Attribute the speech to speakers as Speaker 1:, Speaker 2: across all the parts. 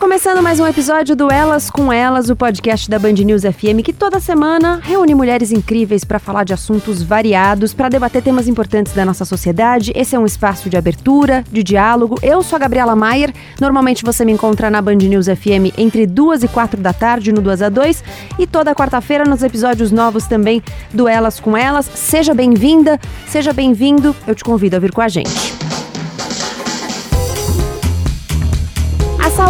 Speaker 1: começando mais um episódio do Elas com Elas, o podcast da Band News FM que toda semana reúne mulheres incríveis para falar de assuntos variados, para debater temas importantes da nossa sociedade. Esse é um espaço de abertura, de diálogo. Eu sou a Gabriela Maier. Normalmente você me encontra na Band News FM entre duas e quatro da tarde no 2 a 2 e toda quarta-feira nos episódios novos também do Elas com Elas. Seja bem-vinda, seja bem-vindo. Eu te convido a vir com a gente.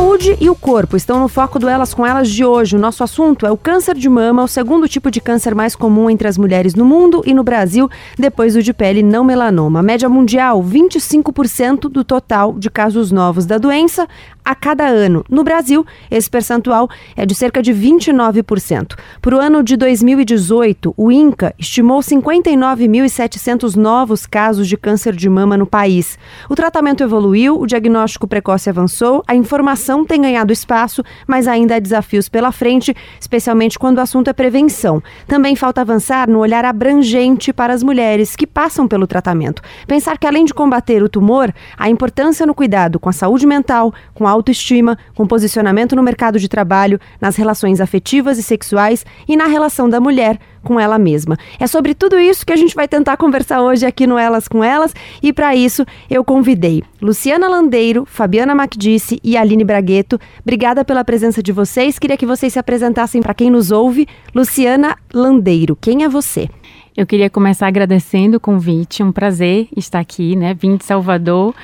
Speaker 1: Saúde e o corpo estão no foco do Elas com Elas de hoje. O nosso assunto é o câncer de mama, o segundo tipo de câncer mais comum entre as mulheres no mundo e no Brasil, depois do de pele não melanoma. A média mundial, 25% do total de casos novos da doença a cada ano. No Brasil, esse percentual é de cerca de 29%. Para o ano de 2018, o INCA estimou 59.700 novos casos de câncer de mama no país. O tratamento evoluiu, o diagnóstico precoce avançou, a informação tem ganhado espaço, mas ainda há desafios pela frente, especialmente quando o assunto é prevenção. Também falta avançar no olhar abrangente para as mulheres que passam pelo tratamento. Pensar que além de combater o tumor, a importância no cuidado com a saúde mental, com a autoestima, com posicionamento no mercado de trabalho, nas relações afetivas e sexuais e na relação da mulher com ela mesma. É sobre tudo isso que a gente vai tentar conversar hoje aqui no Elas com Elas e para isso eu convidei Luciana Landeiro, Fabiana Macdice e Aline Bragueto. Obrigada pela presença de vocês. Queria que vocês se apresentassem para quem nos ouve. Luciana Landeiro, quem é você?
Speaker 2: Eu queria começar agradecendo o convite, um prazer estar aqui, né? Vim de Salvador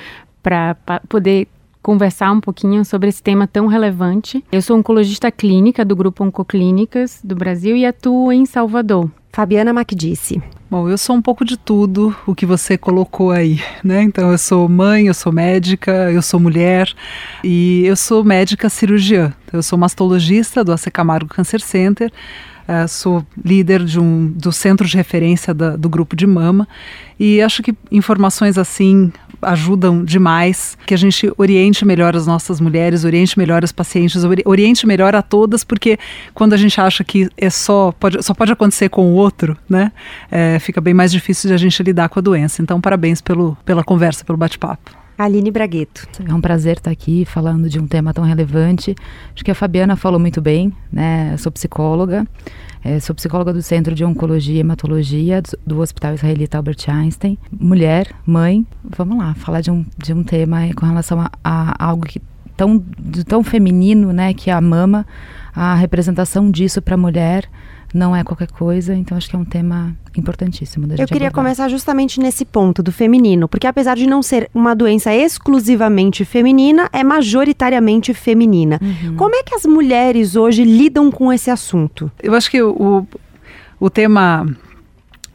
Speaker 2: para poder conversar um pouquinho sobre esse tema tão relevante. Eu sou oncologista clínica do Grupo Oncoclínicas do Brasil e atuo em Salvador.
Speaker 1: Fabiana Macdice.
Speaker 3: Bom, eu sou um pouco de tudo o que você colocou aí, né? Então eu sou mãe, eu sou médica, eu sou mulher e eu sou médica cirurgiã. Eu sou mastologista do AC Camargo Cancer Center. Uh, sou líder de um, do centro de referência da, do grupo de mama e acho que informações assim ajudam demais, que a gente oriente melhor as nossas mulheres, oriente melhor as pacientes, oriente melhor a todas, porque quando a gente acha que é só pode, só pode acontecer com o outro, né, é, fica bem mais difícil de a gente lidar com a doença. Então, parabéns pelo, pela conversa, pelo bate-papo.
Speaker 1: Aline Bragueto.
Speaker 4: É um prazer estar aqui falando de um tema tão relevante. Acho que a Fabiana falou muito bem, né? Eu sou psicóloga, é, sou psicóloga do Centro de Oncologia e Hematologia do, Hospital Israelita Albert Einstein. Mulher, mãe, vamos lá, falar de um, de um tema com relação a, a algo que tão, tão feminino, né? Que é a mama, a representação disso para a mulher não é qualquer coisa, então acho que é um tema importantíssimo da gente
Speaker 1: Eu queria
Speaker 4: abordar.
Speaker 1: começar justamente nesse ponto do feminino, porque apesar de não ser uma doença exclusivamente feminina, é majoritariamente feminina. Uhum. Como é que as mulheres hoje lidam com esse assunto?
Speaker 3: Eu acho que o, o tema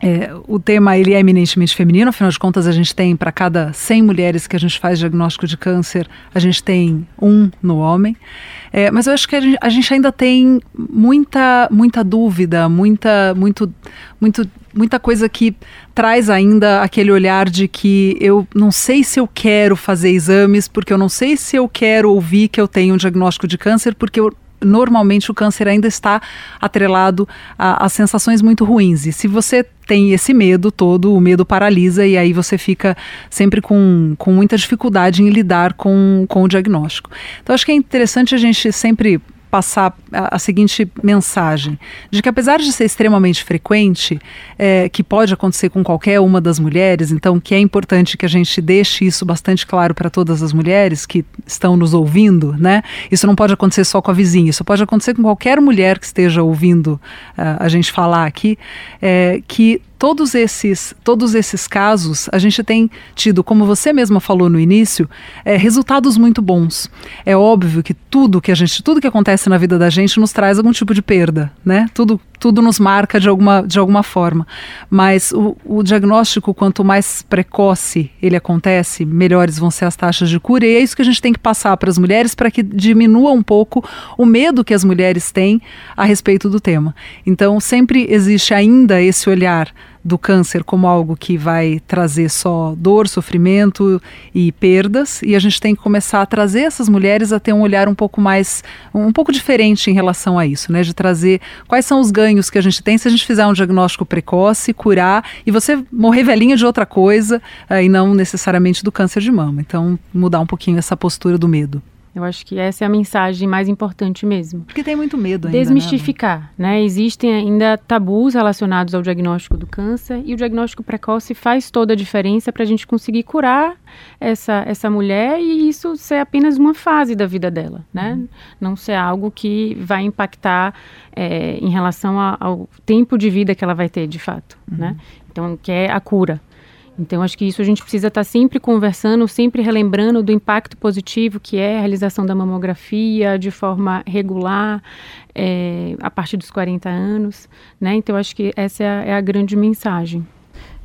Speaker 3: é, o tema ele é eminentemente feminino, afinal de contas a gente tem para cada 100 mulheres que a gente faz diagnóstico de câncer, a gente tem um no homem. É, mas eu acho que a gente, a gente, ainda tem muita, muita dúvida, muita, muito, muito, muita coisa que traz ainda aquele olhar de que eu não sei se eu quero fazer exames, porque eu não sei se eu quero ouvir que eu tenho um diagnóstico de câncer, porque eu normalmente o câncer ainda está atrelado a, a, sensações muito ruins. E se você tem esse medo todo, o medo paralisa e aí você fica sempre com, com muita dificuldade em lidar com, com o diagnóstico. Então acho que é interessante a gente sempre passar a, seguinte mensagem: de que apesar de ser extremamente frequente, é, que pode acontecer com qualquer uma das mulheres, então que é importante que a gente deixe isso bastante claro para todas as mulheres que estão nos ouvindo, né? Isso não pode acontecer só com a vizinha, isso pode acontecer com qualquer mulher que esteja ouvindo uh, a gente falar aqui, é, que todos esses, todos esses casos, a gente tem tido, como você mesma falou no início, é, resultados muito bons. É óbvio que tudo que a gente, tudo que acontece na vida da gente nos traz algum tipo de perda, né? Tudo, tudo nos marca de alguma, de alguma forma. Mas o, o diagnóstico, quanto mais precoce ele acontece, melhores vão ser as taxas de cura. E é isso que a gente tem que passar para as mulheres para que diminua um pouco o medo que as mulheres têm a respeito do tema. Então, sempre existe ainda esse olhar do câncer como algo que vai trazer só dor, sofrimento e perdas, e a gente tem que começar a trazer essas mulheres a ter um olhar um pouco mais, um pouco diferente em relação a isso, né? De trazer quais são os ganhos que a gente tem se a gente fizer um diagnóstico precoce, curar e você morrer velhinha de outra coisa uh, e não necessariamente do câncer de mama. Então, mudar um pouquinho essa postura do medo.
Speaker 2: Eu acho que essa é a mensagem mais importante mesmo.
Speaker 3: Porque tem muito medo ainda.
Speaker 2: Desmistificar, né? né? Existem ainda tabus relacionados ao diagnóstico do câncer e o diagnóstico precoce faz toda a diferença para a gente conseguir curar essa, essa mulher e isso ser apenas uma fase da vida dela, né? Uhum. Não ser algo que vai impactar é, em relação a, ao tempo de vida que ela vai ter, de fato, uhum. né? Então, que é a cura. Então, acho que isso a gente precisa estar sempre conversando, sempre relembrando do impacto positivo que é a realização da mamografia de forma regular, é, a partir dos 40 anos, né? Então, acho que essa é a, é a grande mensagem.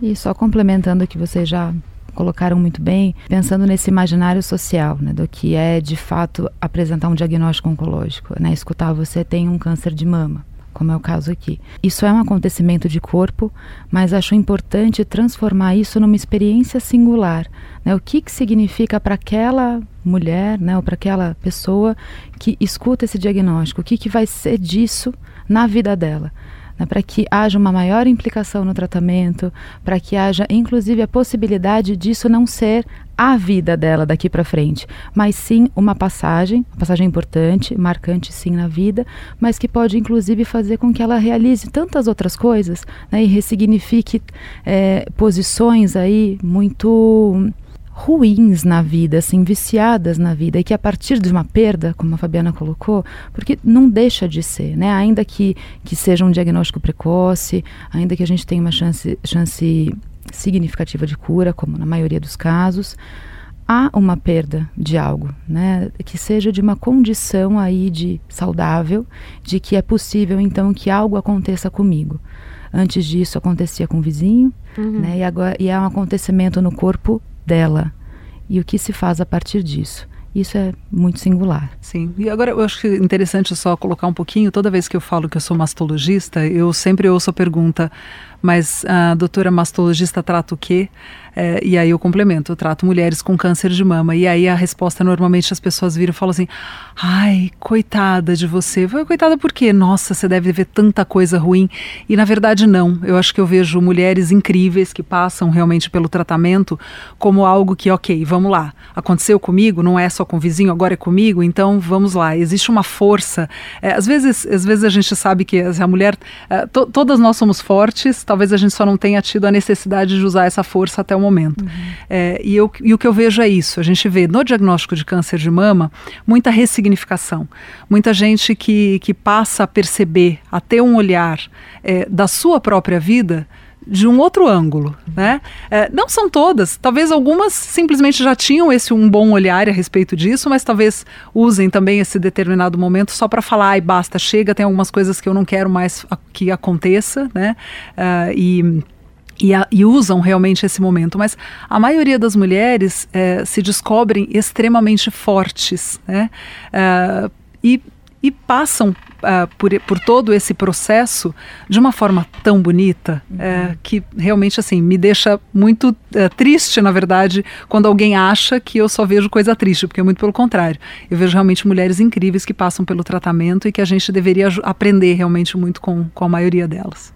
Speaker 4: E só complementando o que vocês já colocaram muito bem, pensando nesse imaginário social, né, do que é de fato apresentar um diagnóstico oncológico, né, escutar você tem um câncer de mama como é o caso aqui. Isso é um acontecimento de corpo, mas acho importante transformar isso numa experiência singular. Né? O que, que significa para aquela mulher, né, ou para aquela pessoa que escuta esse diagnóstico? O que, que vai ser disso na vida dela? Né, para que haja uma maior implicação no tratamento, para que haja inclusive a possibilidade disso não ser a vida dela daqui para frente, mas sim uma passagem, uma passagem importante, marcante sim na vida, mas que pode inclusive fazer com que ela realize tantas outras coisas né, e ressignifique é, posições aí muito ruins na vida, assim, viciadas na vida, e que a partir de uma perda, como a Fabiana colocou, porque não deixa de ser, né? Ainda que, que seja um diagnóstico precoce, ainda que a gente tenha uma chance, chance significativa de cura, como na maioria dos casos, há uma perda de algo, né? Que seja de uma condição aí de saudável, de que é possível então que algo aconteça comigo. Antes disso acontecia com o vizinho, uhum. né? E agora e é um acontecimento no corpo dela e o que se faz a partir disso. Isso é muito singular.
Speaker 3: Sim. E agora eu acho que interessante só colocar um pouquinho, toda vez que eu falo que eu sou mastologista, eu sempre ouço a pergunta: mas a doutora mastologista trata o quê? É, e aí eu complemento, eu trato mulheres com câncer de mama. E aí a resposta normalmente as pessoas viram e falam assim: ai, coitada de você. Coitada por quê? Nossa, você deve ver tanta coisa ruim. E na verdade não. Eu acho que eu vejo mulheres incríveis que passam realmente pelo tratamento como algo que, ok, vamos lá. Aconteceu comigo, não é só com o vizinho, agora é comigo, então vamos lá. Existe uma força. É, às, vezes, às vezes a gente sabe que a mulher, é, to, todas nós somos fortes, talvez a gente só não tenha tido a necessidade de usar essa força até o momento. Uhum. É, e, eu, e o que eu vejo é isso: a gente vê no diagnóstico de câncer de mama muita ressignificação, muita gente que, que passa a perceber, a ter um olhar é, da sua própria vida de um outro ângulo, né? É, não são todas, talvez algumas simplesmente já tinham esse um bom olhar a respeito disso, mas talvez usem também esse determinado momento só para falar, ai, basta, chega, tem algumas coisas que eu não quero mais que aconteça, né? Uh, e e, a, e, usam realmente esse momento, mas a maioria das mulheres é, se descobrem extremamente fortes, né? Uh, e, e passam uh, por, por todo esse processo de uma forma tão bonita uhum. uh, que realmente assim me deixa muito uh, triste, na verdade, quando alguém acha que eu só vejo coisa triste, porque é muito pelo contrário. Eu vejo realmente mulheres incríveis que passam pelo tratamento e que a gente deveria aprender realmente muito com, com a maioria delas.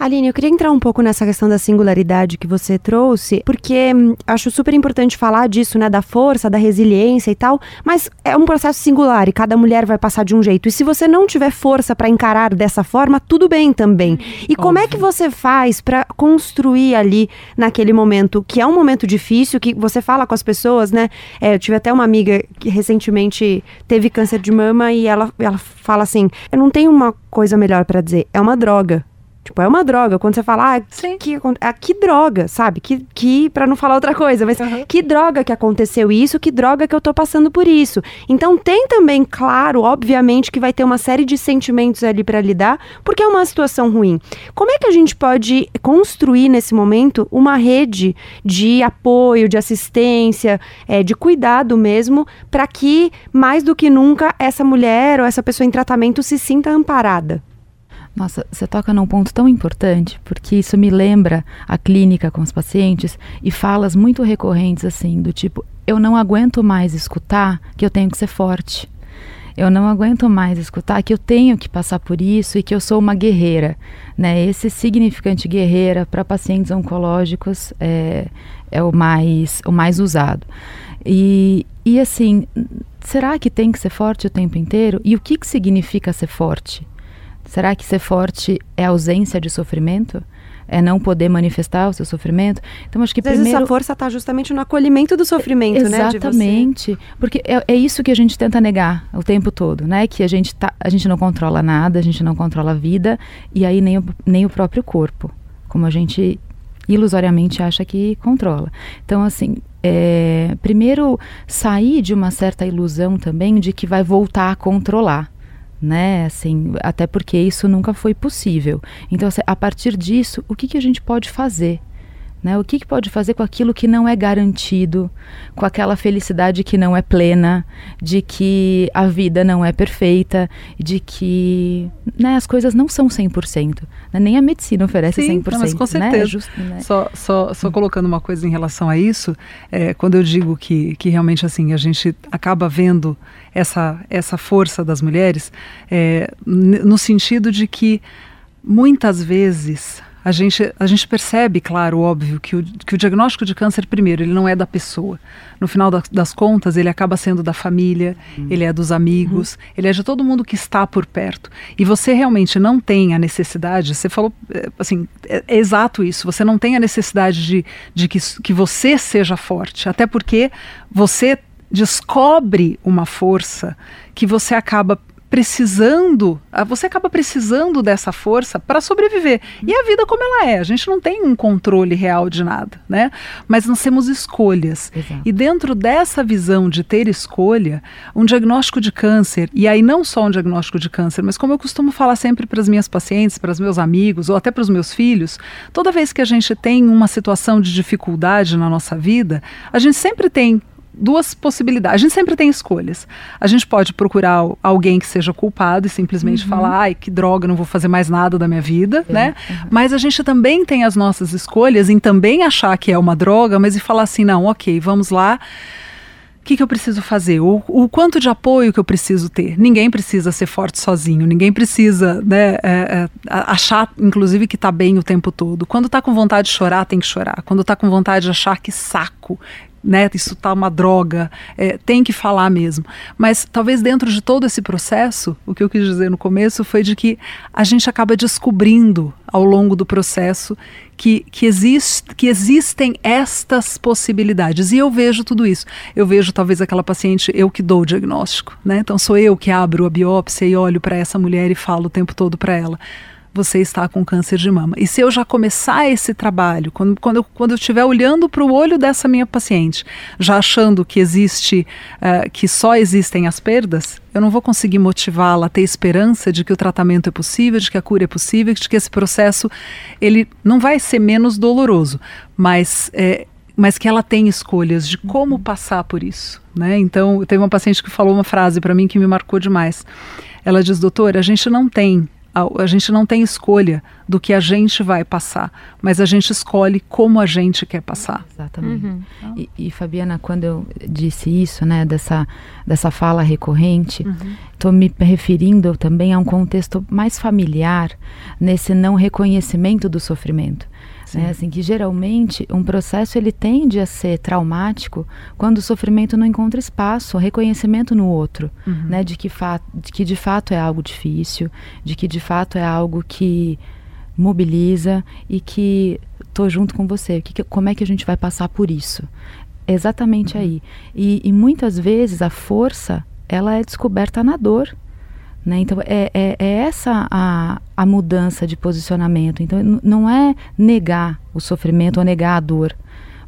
Speaker 1: Aline, eu queria entrar um pouco nessa questão da singularidade que você trouxe, porque hum, acho super importante falar disso, né, da força, da resiliência e tal, mas é um processo singular e cada mulher vai passar de um jeito. E se você não tiver força para encarar dessa forma, tudo bem também. E como Óbvio. é que você faz para construir ali naquele momento, que é um momento difícil, que você fala com as pessoas, né? É, eu tive até uma amiga que recentemente teve câncer de mama e ela, ela fala assim: eu não tenho uma coisa melhor para dizer, é uma droga. Tipo, é uma droga. Quando você fala, ah, que, que, ah, que droga, sabe? Que, que para não falar outra coisa, mas uhum. que droga que aconteceu isso, que droga que eu tô passando por isso. Então tem também, claro, obviamente, que vai ter uma série de sentimentos ali para lidar, porque é uma situação ruim. Como é que a gente pode construir nesse momento uma rede de apoio, de assistência, é, de cuidado mesmo, para que mais do que nunca essa mulher ou essa pessoa em tratamento se sinta amparada?
Speaker 4: Nossa, você toca num ponto tão importante, porque isso me lembra a clínica com os pacientes e falas muito recorrentes assim, do tipo, eu não aguento mais escutar que eu tenho que ser forte. Eu não aguento mais escutar que eu tenho que passar por isso e que eu sou uma guerreira. Né? Esse significante guerreira para pacientes oncológicos é, é o, mais, o mais usado. E, e assim, será que tem que ser forte o tempo inteiro? E o que, que significa ser forte? Será que ser forte é ausência de sofrimento? é não poder manifestar o seu sofrimento. Então acho que
Speaker 1: Às primeiro vezes essa força está justamente no acolhimento do sofrimento,
Speaker 4: Exatamente, né? Exatamente, porque é, é, isso que a gente tenta negar o tempo todo, né? Que a gente tá, a gente não controla nada, a gente não controla a vida e aí nem o, nem o próprio corpo, como a gente ilusoriamente acha que controla. Então assim, é, primeiro sair de uma certa ilusão também de que vai voltar a controlar né? Assim, até porque isso nunca foi possível. Então, assim, a partir disso, o que, que a gente pode fazer? Né? O que, que pode fazer com aquilo que não é garantido, com aquela felicidade que não é plena, de que a vida não é perfeita, de que né, as coisas não são 100%. Né? Nem a medicina oferece
Speaker 3: Sim,
Speaker 4: 100%.
Speaker 3: Não, mas com certeza. Né? Just, né? Só, só, só colocando uma coisa em relação a isso, é, quando eu digo que, que realmente assim a gente acaba vendo essa, essa força das mulheres, é, no sentido de que muitas vezes a gente, a gente percebe, claro, óbvio, que o, que o diagnóstico de câncer, primeiro, ele não é da pessoa. No final das, das contas, ele acaba sendo da família, uhum. ele é dos amigos, uhum. ele é de todo mundo que está por perto. E você realmente não tem a necessidade, você falou, eh, assim, é, é exato isso, você não tem a necessidade de, de que, que você seja forte, até porque você descobre uma força que você acaba precisando, ah, você acaba precisando dessa força para sobreviver. E a vida como ela é, a gente não tem um controle real de nada, né? Mas nós temos escolhas. Exato. E dentro dessa visão de ter escolha, um diagnóstico de câncer, e aí não só um diagnóstico de câncer, mas como eu costumo falar sempre para as minhas pacientes, para os meus amigos ou até para os meus filhos, toda vez que a gente tem uma situação de dificuldade na nossa vida, a gente sempre tem duas possibilidades. A gente sempre tem escolhas. A gente pode procurar alguém que seja culpado e simplesmente uhum. falar, ai, que droga, não vou fazer mais nada da minha vida, é. né? Uhum. Mas a gente também tem as nossas escolhas em também achar que é uma droga, mas e falar assim, não, ok, vamos lá. O que, que eu preciso fazer? O, o, quanto de apoio que eu preciso ter? Ninguém precisa ser forte sozinho, ninguém precisa né, é, é, achar, inclusive, que está bem o tempo todo. Quando está com vontade de chorar, tem que chorar. Quando está com vontade de achar que saco, né, isso tá uma droga, é, tem que falar mesmo. Mas talvez dentro de todo esse processo, o que eu quis dizer no começo foi de que a gente acaba descobrindo ao longo do processo que, que, que existem estas possibilidades. E eu vejo tudo isso. Eu vejo talvez aquela paciente, eu que dou o diagnóstico, né? Então sou eu que abro a biópsia e olho para essa mulher e falo o tempo todo para ela você está com câncer de mama. E se eu já começar esse trabalho, quando, quando, eu, quando eu estiver olhando para o olho dessa minha paciente, já achando que existe, uh, que só existem as perdas, eu não vou conseguir motivá-la a ter esperança de que o tratamento é possível, de que a cura é possível, de que esse processo ele não vai ser menos doloroso, mas é, mas que ela tem escolhas de como passar por isso, né? Então, teve uma paciente que falou uma frase para mim que me marcou demais. Ela diz, doutora, a gente não tem a, a, gente não tem escolha do que a gente vai passar, mas a gente escolhe como a gente quer passar.
Speaker 4: Exatamente. Uhum. E, e, Fabiana, quando eu disse isso, né, dessa, dessa fala recorrente, estou uhum. me referindo também a um contexto mais familiar nesse não reconhecimento do sofrimento. Né? Assim, que geralmente um processo ele tende a ser traumático quando o sofrimento não encontra espaço, reconhecimento no outro, uhum. né? de, que de que de fato é algo difícil, de que de fato é algo que mobiliza e que estou junto com você. Que, como é que a gente vai passar por isso? Exatamente uhum. aí. E, e muitas vezes a força ela é descoberta na dor. Né? Então, é, é, é, essa a, a mudança de posicionamento. Então, não é negar o sofrimento ou negar a dor,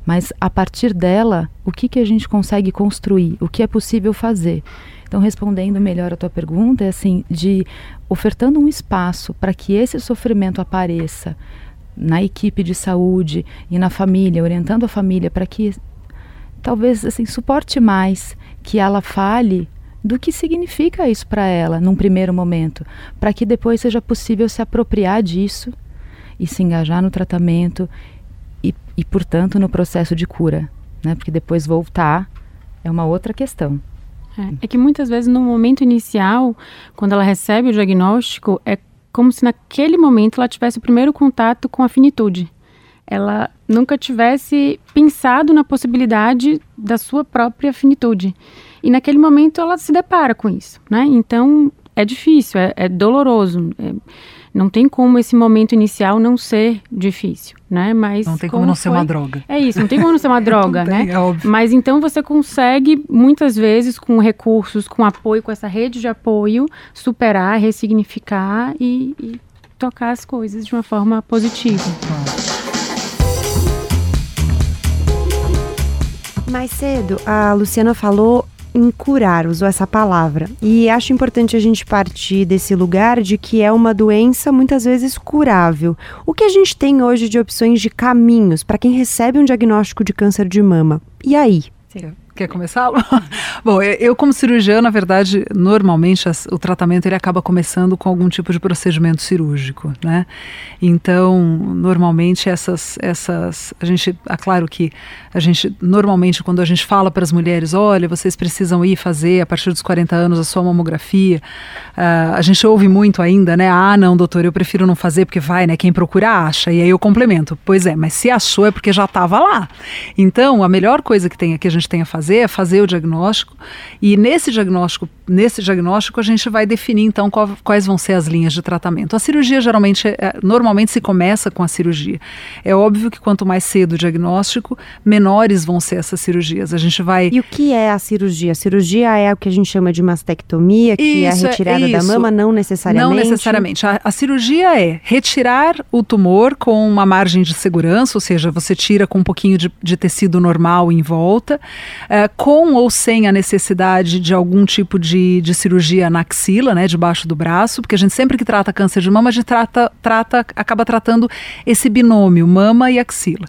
Speaker 4: mas a partir dela, o que, que a gente consegue construir, o que é possível fazer. Então, respondendo melhor a tua pergunta, é assim, de ofertando um espaço para que esse sofrimento apareça na equipe de saúde e na família, orientando a família para que talvez assim suporte mais que ela fale do que significa isso para ela num primeiro momento, para que depois seja possível se apropriar disso e se engajar no tratamento e, e portanto, no processo de cura, né? Porque depois voltar é uma outra questão.
Speaker 2: É, é que muitas vezes no momento inicial, quando ela recebe o diagnóstico, é como se naquele momento ela tivesse o primeiro contato com a finitude. Ela nunca tivesse pensado na possibilidade da sua própria finitude. E naquele momento ela se depara com isso, né? Então é difícil, é, é doloroso. É, não tem como esse momento inicial não ser difícil, né? Mas
Speaker 3: não tem como, como não foi... ser uma droga.
Speaker 2: É isso, não tem como não ser uma droga,
Speaker 3: tem,
Speaker 2: né?
Speaker 3: É óbvio.
Speaker 2: Mas então você consegue muitas vezes com recursos, com apoio, com essa rede de apoio, superar, ressignificar e, e tocar as coisas de uma forma positiva.
Speaker 1: Mais cedo, a Luciana falou em curar, usou essa palavra. E acho importante a gente partir desse lugar de que é uma doença muitas vezes curável. O que a gente tem hoje de opções de caminhos para quem recebe um diagnóstico de câncer de mama? E aí?
Speaker 3: Sim. Quer começar? Bom, eu como cirurgiã, na verdade, normalmente o tratamento ele acaba começando com algum tipo de procedimento cirúrgico, né? Então, normalmente essas, essas, a gente, é claro que a gente, normalmente quando a gente fala para as mulheres, olha, vocês precisam ir fazer a partir dos 40 anos a sua mamografia, uh, a gente ouve muito ainda, né? Ah, não, doutor, eu prefiro não fazer porque vai, né? Quem procura acha. E aí eu complemento, pois é, mas se achou é porque já estava lá. Então, a melhor coisa que tem que a gente tem a fazer fazer é fazer o diagnóstico e nesse diagnóstico, nesse diagnóstico a gente vai definir então qual, quais vão ser as linhas de tratamento. A cirurgia geralmente, é, normalmente se começa com a cirurgia. É óbvio que quanto mais cedo o diagnóstico, menores vão ser essas cirurgias. A gente vai.
Speaker 1: E o que é a cirurgia? A cirurgia é o que a gente chama de mastectomia, que isso, é a retirada é, da mama, não necessariamente.
Speaker 3: Não necessariamente. A, a cirurgia é retirar o tumor com uma margem de segurança, ou seja, você tira com um pouquinho de, de tecido normal em volta é, com ou sem a necessidade de algum tipo de, de cirurgia na axila, né, debaixo do braço, porque a gente sempre que trata câncer de mama, a gente trata, trata acaba tratando esse binômio, mama e axila.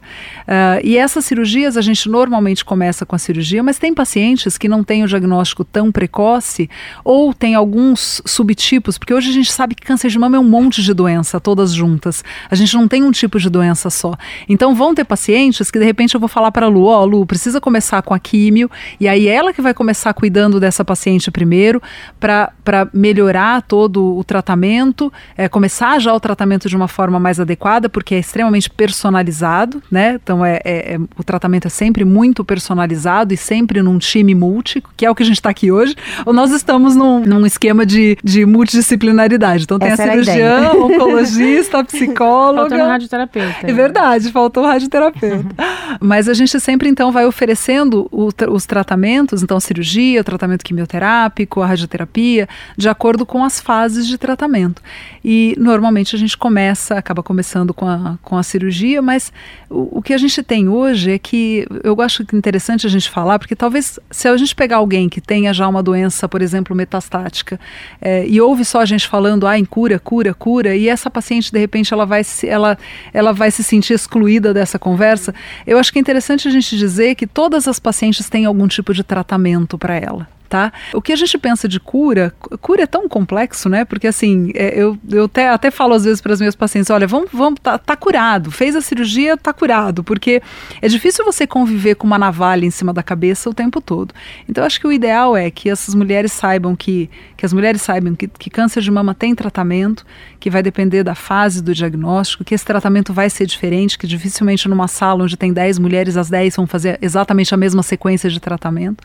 Speaker 3: Uh, e essas cirurgias a gente normalmente começa com a cirurgia, mas tem pacientes que não têm o diagnóstico tão precoce ou tem alguns subtipos, porque hoje a gente sabe que câncer de mama é um monte de doença, todas juntas. A gente não tem um tipo de doença só. Então vão ter pacientes que de repente eu vou falar para a Lu, ó, oh, Lu, precisa começar com a quimio químio, e aí ela que vai começar cuidando dessa paciente primeiro, para melhorar todo o tratamento, é, começar já o tratamento de uma forma mais adequada, porque é extremamente personalizado, né? Então é, é, é o tratamento é sempre muito personalizado e sempre num time multi, que é o que a gente está aqui hoje, ou nós estamos num, num esquema de, de multidisciplinaridade. Então tem Essa a cirurgiã, a oncologista, psicóloga.
Speaker 2: Faltou radioterapeuta.
Speaker 3: É verdade, faltou radioterapeuta. Mas a gente sempre então vai oferecendo o, os tratamentos, então cirurgia, o tratamento quimioterápico, a radioterapia, de acordo com as fases de tratamento. E normalmente a gente começa, acaba começando com a, com a cirurgia, mas o, o que a gente tem hoje é que eu acho interessante a gente falar, porque talvez se a gente pegar alguém que tenha já uma doença, por exemplo, metastática, é, e ouve só a gente falando, ah, em cura, cura, cura, e essa paciente, de repente, ela vai se, ela, ela vai se sentir excluída dessa conversa, eu acho que é interessante a gente dizer que todas as pacientes têm algum tipo de tratamento para ela tá? O que a gente pensa de cura, cura é tão complexo, né? Porque assim, é, eu, eu até, até falo às vezes para as minhas pacientes, olha, vamos, vamos, tá, tá curado, fez a cirurgia, tá curado, porque é difícil você conviver com uma navalha em cima da cabeça o tempo todo. Então, acho que o ideal é que essas mulheres saibam que, que as mulheres saibam que, que câncer de mama tem tratamento, que vai depender da fase do diagnóstico, que esse tratamento vai ser diferente, que dificilmente numa sala onde tem 10 mulheres, as 10 vão fazer exatamente a mesma sequência de tratamento,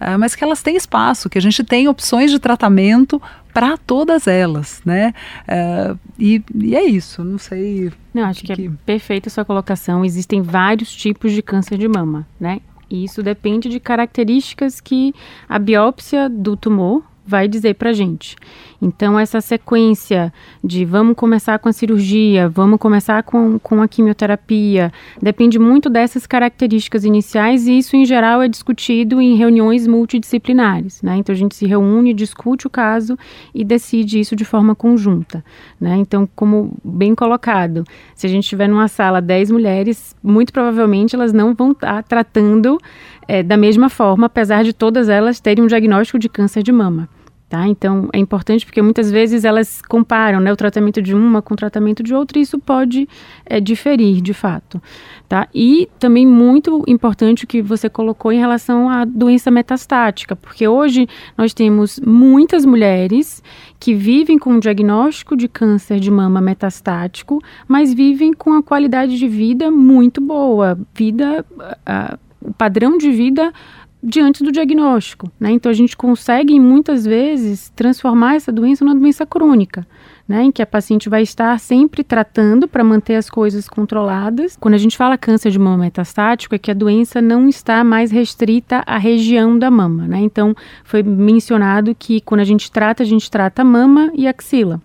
Speaker 3: uh, mas que elas têm espaço, que a gente tem opções de tratamento para todas elas, né? Uh, e, e, é isso, não sei.
Speaker 2: Não, acho que, que é perfeita a sua colocação. Existem vários tipos de câncer de mama, né? E isso depende de características que a biópsia do tumor vai dizer para gente. Então, essa sequência de vamos começar com a cirurgia, vamos começar com, com a quimioterapia, depende muito dessas características iniciais e isso, em geral, é discutido em reuniões multidisciplinares. Né? Então, a gente se reúne, discute o caso e decide isso de forma conjunta. Né? Então, como bem colocado, se a gente tiver numa sala 10 mulheres, muito provavelmente elas não vão estar tratando é, da mesma forma, apesar de todas elas terem um diagnóstico de câncer de mama Tá? Então, é importante porque muitas vezes elas comparam né, o tratamento de uma com o tratamento de outra e isso pode é, diferir, de fato. Tá? E também muito importante o que você colocou em relação à doença metastática, porque hoje nós temos muitas mulheres que vivem com um diagnóstico de câncer de mama metastático, mas vivem com a qualidade de vida muito boa, vida, o padrão de vida diante do diagnóstico. Né? Então, a gente consegue, muitas vezes, transformar essa doença numa doença crônica. Né, em que a paciente vai estar sempre tratando para manter as coisas controladas. Quando a gente fala câncer de mama metastático, é que a doença não está mais restrita à região da mama. Né? Então, foi mencionado que quando a gente trata, a gente trata mama e axila.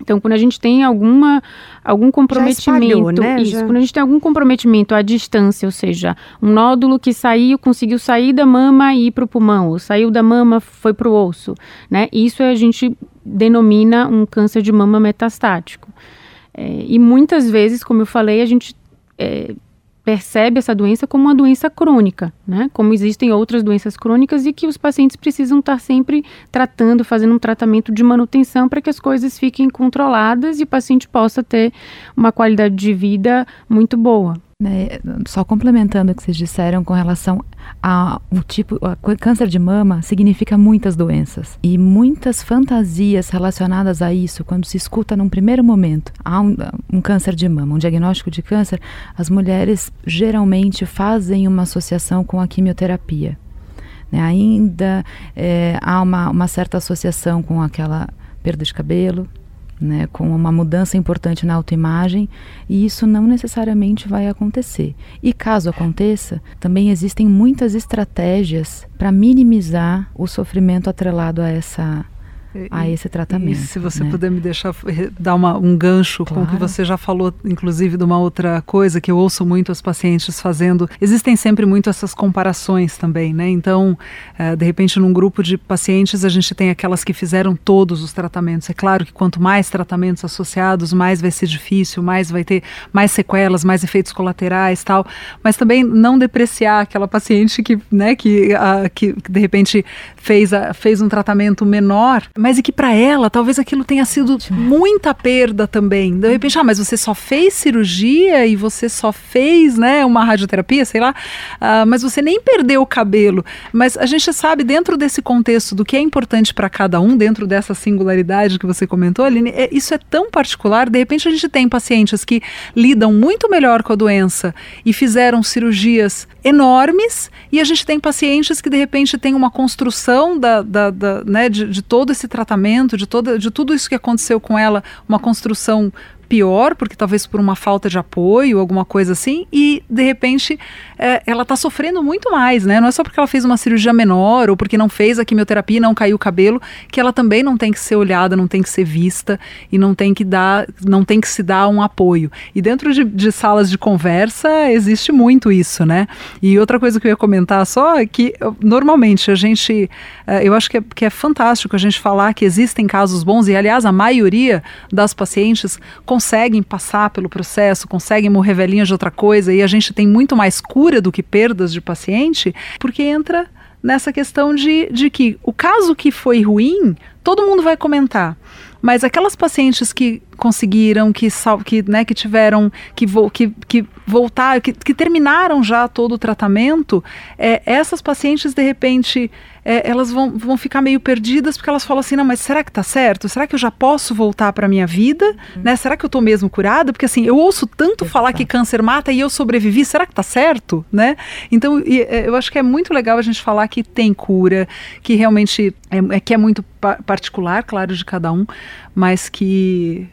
Speaker 2: Então, quando a gente tem alguma, algum comprometimento, espalhou, né? isso, Já... quando a gente tem algum comprometimento à distância, ou seja, um nódulo que saiu, conseguiu sair da mama e ir para o pulmão, ou saiu da mama, foi para o osso, né? Isso a gente denomina um câncer de mama metastático. É, e muitas vezes, como eu falei, a gente é, percebe essa doença como uma doença crônica, né? Como existem outras doenças crônicas e que os pacientes precisam estar sempre tratando, fazendo um tratamento de manutenção para que as coisas fiquem controladas e o paciente possa ter uma qualidade de vida muito boa.
Speaker 4: Né, só complementando o que vocês disseram com relação ao tipo, a câncer de mama significa muitas doenças e muitas fantasias relacionadas a isso. Quando se escuta num primeiro momento há um, um câncer de mama, um diagnóstico de câncer, as mulheres geralmente fazem uma associação com a quimioterapia. Né? Ainda é, há uma, uma certa associação com aquela perda de cabelo, né, com uma mudança importante na autoimagem, e isso não necessariamente vai acontecer. E caso aconteça, também existem muitas estratégias para minimizar o sofrimento atrelado a essa a esse tratamento. E
Speaker 3: se você né? puder me deixar dar uma, um gancho claro. com o que você já falou, inclusive de uma outra coisa que eu ouço muito os pacientes fazendo, existem sempre muito essas comparações também, né? Então, é, de repente, num grupo de pacientes, a gente tem aquelas que fizeram todos os tratamentos. É claro que quanto mais tratamentos associados, mais vai ser difícil, mais vai ter mais sequelas, mais efeitos colaterais tal. Mas também não depreciar aquela paciente que, né, que, a, que de repente fez, a, fez um tratamento menor, mas e que para ela talvez aquilo tenha sido muita perda também. De repente, ah, mas você só fez cirurgia e você só fez, né, uma radioterapia, sei lá, uh, mas você nem perdeu o cabelo. Mas a gente sabe dentro desse contexto do que é importante para cada um, dentro dessa singularidade que você comentou, Aline, é, isso é tão particular. De repente a gente tem pacientes que lidam muito melhor com a doença e fizeram cirurgias enormes e a gente tem pacientes que de repente têm uma construção da, da, da né, de, de todo esse tratamento, de, toda, de tudo isso que aconteceu com ela, uma construção pior, porque talvez por uma falta de apoio, alguma coisa assim, e de repente é, ela está sofrendo muito mais, né? Não é só porque ela fez uma cirurgia menor ou porque não fez a quimioterapia e não caiu o cabelo, que ela também não tem que ser olhada, não tem que ser vista e não tem que dar, não tem que se dar um apoio. E dentro de, de salas de conversa existe muito isso, né? E outra coisa que eu ia comentar só é que normalmente a gente, é, eu acho que é, que é fantástico a gente falar que existem casos bons e aliás a maioria das pacientes conseguem passar pelo processo, conseguem morrer velhinhas de outra coisa e a gente tem muito mais cura do que perdas de paciente, porque entra nessa questão de, de que o caso que foi ruim, todo mundo vai comentar. Mas aquelas pacientes que conseguiram, que, que, né, que tiveram, que, vo, que, que voltaram, que, que terminaram já todo o tratamento, é, essas pacientes, de repente, é, elas vão, vão ficar meio perdidas porque elas falam assim, não, mas será que tá certo? Será que eu já posso voltar para minha vida? Uhum. Né? Será que eu tô mesmo curada? Porque assim, eu ouço tanto falar que câncer mata e eu sobrevivi, será que tá certo? Né? Então, e, é, eu acho que é muito legal a gente falar que tem cura, que realmente é, é que é muito pa particular, claro, de cada um, mas que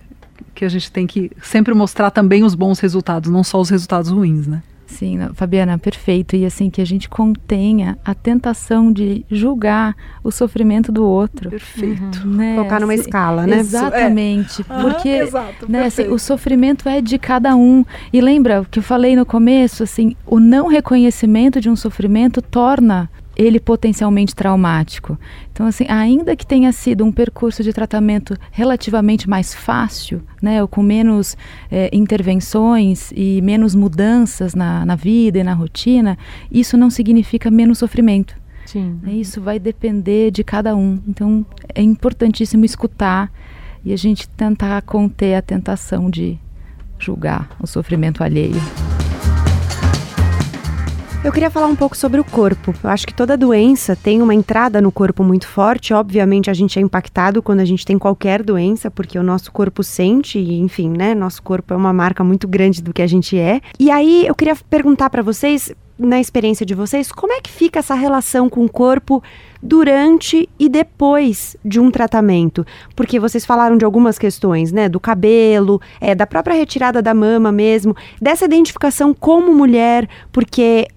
Speaker 3: que a gente tem que sempre mostrar também os bons resultados, não só os resultados ruins, né?
Speaker 4: Sim, Fabiana, perfeito. E assim, que a gente contenha a tentação de julgar o sofrimento do outro.
Speaker 3: Perfeito.
Speaker 1: Uhum. Né? Colocar numa assim, escala, né?
Speaker 4: Exatamente. É. Porque exato, né, assim, o sofrimento é de cada um. E lembra o que eu falei no começo, assim, o não reconhecimento de um sofrimento torna ele potencialmente traumático. Então, assim, ainda que tenha sido um percurso de tratamento relativamente mais fácil, né, ou com menos é, intervenções e menos mudanças na, na vida e na rotina, isso não significa menos sofrimento.
Speaker 2: Sim.
Speaker 4: Isso vai depender de cada um. Então é importantíssimo escutar e a gente tentar conter a tentação de julgar o sofrimento alheio.
Speaker 1: Eu queria falar um pouco sobre o corpo. Eu acho que toda doença tem uma entrada no corpo muito forte. Obviamente, a gente é impactado quando a gente tem qualquer doença, porque o nosso corpo sente, e, enfim, né? Nosso corpo é uma marca muito grande do que a gente é. E aí, eu queria perguntar para vocês, na experiência de vocês, como é que fica essa relação com o corpo durante e depois de um tratamento? Porque vocês falaram de algumas questões, né? Do cabelo, é, da própria retirada da mama mesmo, dessa identificação como mulher, porque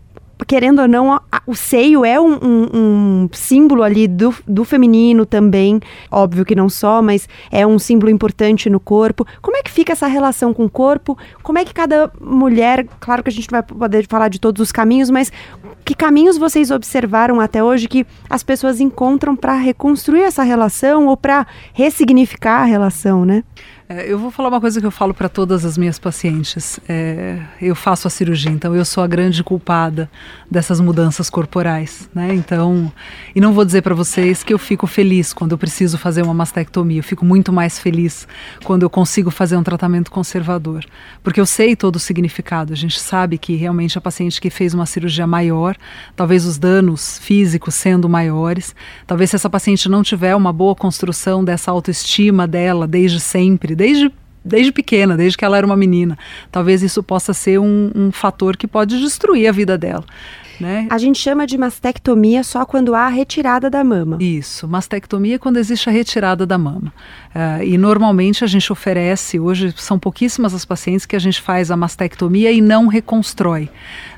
Speaker 1: querendo ou não, o seio é um, um, um, símbolo ali do, do feminino também. Óbvio que não só, mas é um símbolo importante no corpo. Como é que fica essa relação com o corpo? Como é que cada mulher, claro que a gente não vai poder falar de todos os caminhos, mas que caminhos vocês observaram até hoje que as pessoas encontram para reconstruir essa relação ou para ressignificar a relação, né?
Speaker 3: É, eu vou falar uma coisa que eu falo para todas as minhas pacientes. É, eu faço a cirurgia, então eu sou a grande culpada dessas mudanças corporais, né? Então, e não vou dizer para vocês que eu fico feliz quando eu preciso fazer uma mastectomia. Eu fico muito mais feliz quando eu consigo fazer um tratamento conservador, porque eu sei todo o significado. A gente sabe que realmente a paciente que fez uma cirurgia maior, talvez os danos físicos sendo maiores, talvez se essa paciente não tiver uma boa construção dessa autoestima dela desde sempre desde desde pequena, desde que ela era uma menina. Talvez isso possa ser um, um fator que pode destruir a vida dela. Né?
Speaker 1: A gente chama de mastectomia só quando há a retirada da mama.
Speaker 3: Isso, mastectomia é quando existe a retirada da mama. Uh, e normalmente a gente oferece, hoje são pouquíssimas as pacientes que a gente faz a mastectomia e não reconstrói.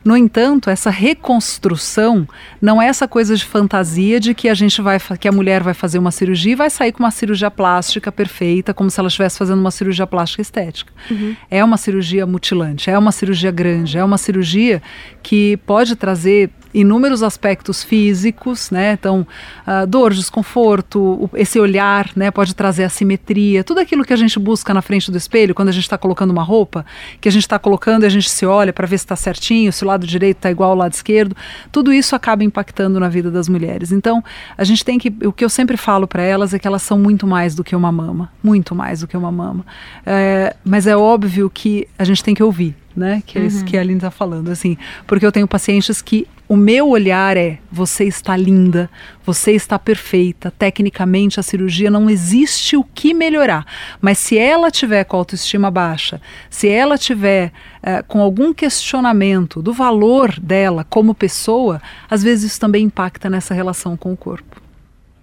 Speaker 3: No entanto, essa reconstrução não é essa coisa de fantasia de que a gente vai, que a mulher vai fazer uma cirurgia e vai sair com uma cirurgia plástica perfeita, como se ela estivesse fazendo uma cirurgia plástica estética. Uhum. É uma cirurgia mutilante, é uma cirurgia grande, é uma cirurgia que pode trazer inúmeros aspectos físicos, né? Então, uh, dor, desconforto, o, esse olhar, né? Pode trazer assimetria, tudo aquilo que a gente busca na frente do espelho quando a gente está colocando uma roupa, que a gente está colocando e a gente se olha para ver se está certinho, se o lado direito está igual ao lado esquerdo, tudo isso acaba impactando na vida das mulheres. Então, a gente tem que, o que eu sempre falo para elas é que elas são muito mais do que uma mama, muito mais do que uma mama. É, mas é óbvio que a gente tem que ouvir né? Que é uhum. isso que a Aline está falando, assim. Porque eu tenho pacientes que o meu olhar é: você está linda, você está perfeita, tecnicamente a cirurgia não existe o que melhorar. Mas se ela tiver com autoestima baixa, se ela tiver uh, com algum questionamento do valor dela como pessoa, às vezes isso também impacta nessa relação com o corpo.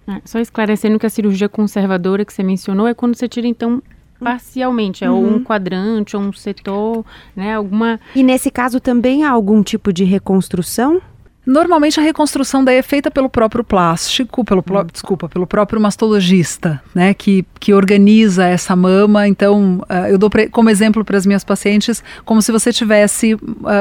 Speaker 2: É, só esclarecendo que a cirurgia conservadora que você mencionou é quando você tira então parcialmente, é uhum. ou um quadrante, ou um setor, né, alguma...
Speaker 1: E nesse caso também há algum tipo de reconstrução?
Speaker 3: Normalmente a reconstrução daí é feita pelo próprio plástico, pelo hum. desculpa, pelo próprio mastologista, né, que, que organiza essa mama. Então, uh, eu dou pra, como exemplo para as minhas pacientes, como se você tivesse uh,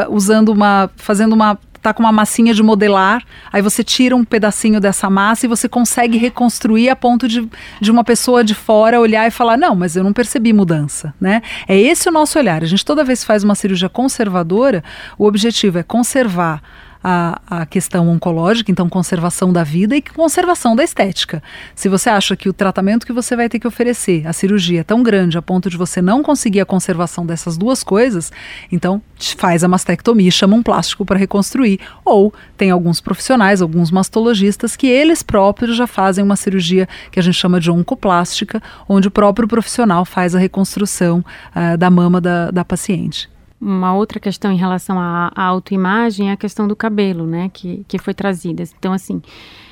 Speaker 3: usando uma, fazendo uma tá com uma massinha de modelar, aí você tira um pedacinho dessa massa e você consegue reconstruir a ponto de, de uma pessoa de fora olhar e falar: não, mas eu não percebi mudança, né? É esse o nosso olhar. A gente toda vez faz uma cirurgia conservadora, o objetivo é conservar a, a questão oncológica, então conservação da vida e conservação da estética. Se você acha que o tratamento que você vai ter que oferecer, a cirurgia, é tão grande a ponto de você não conseguir a conservação dessas duas coisas, então faz a mastectomia, chama um plástico para reconstruir. Ou tem alguns profissionais, alguns mastologistas, que eles próprios já fazem uma cirurgia que a gente chama de oncoplástica, onde o próprio profissional faz a reconstrução uh, da mama da, da paciente.
Speaker 2: Uma outra questão em relação à, autoimagem é a questão do cabelo, né, que, que foi trazida. Então, assim,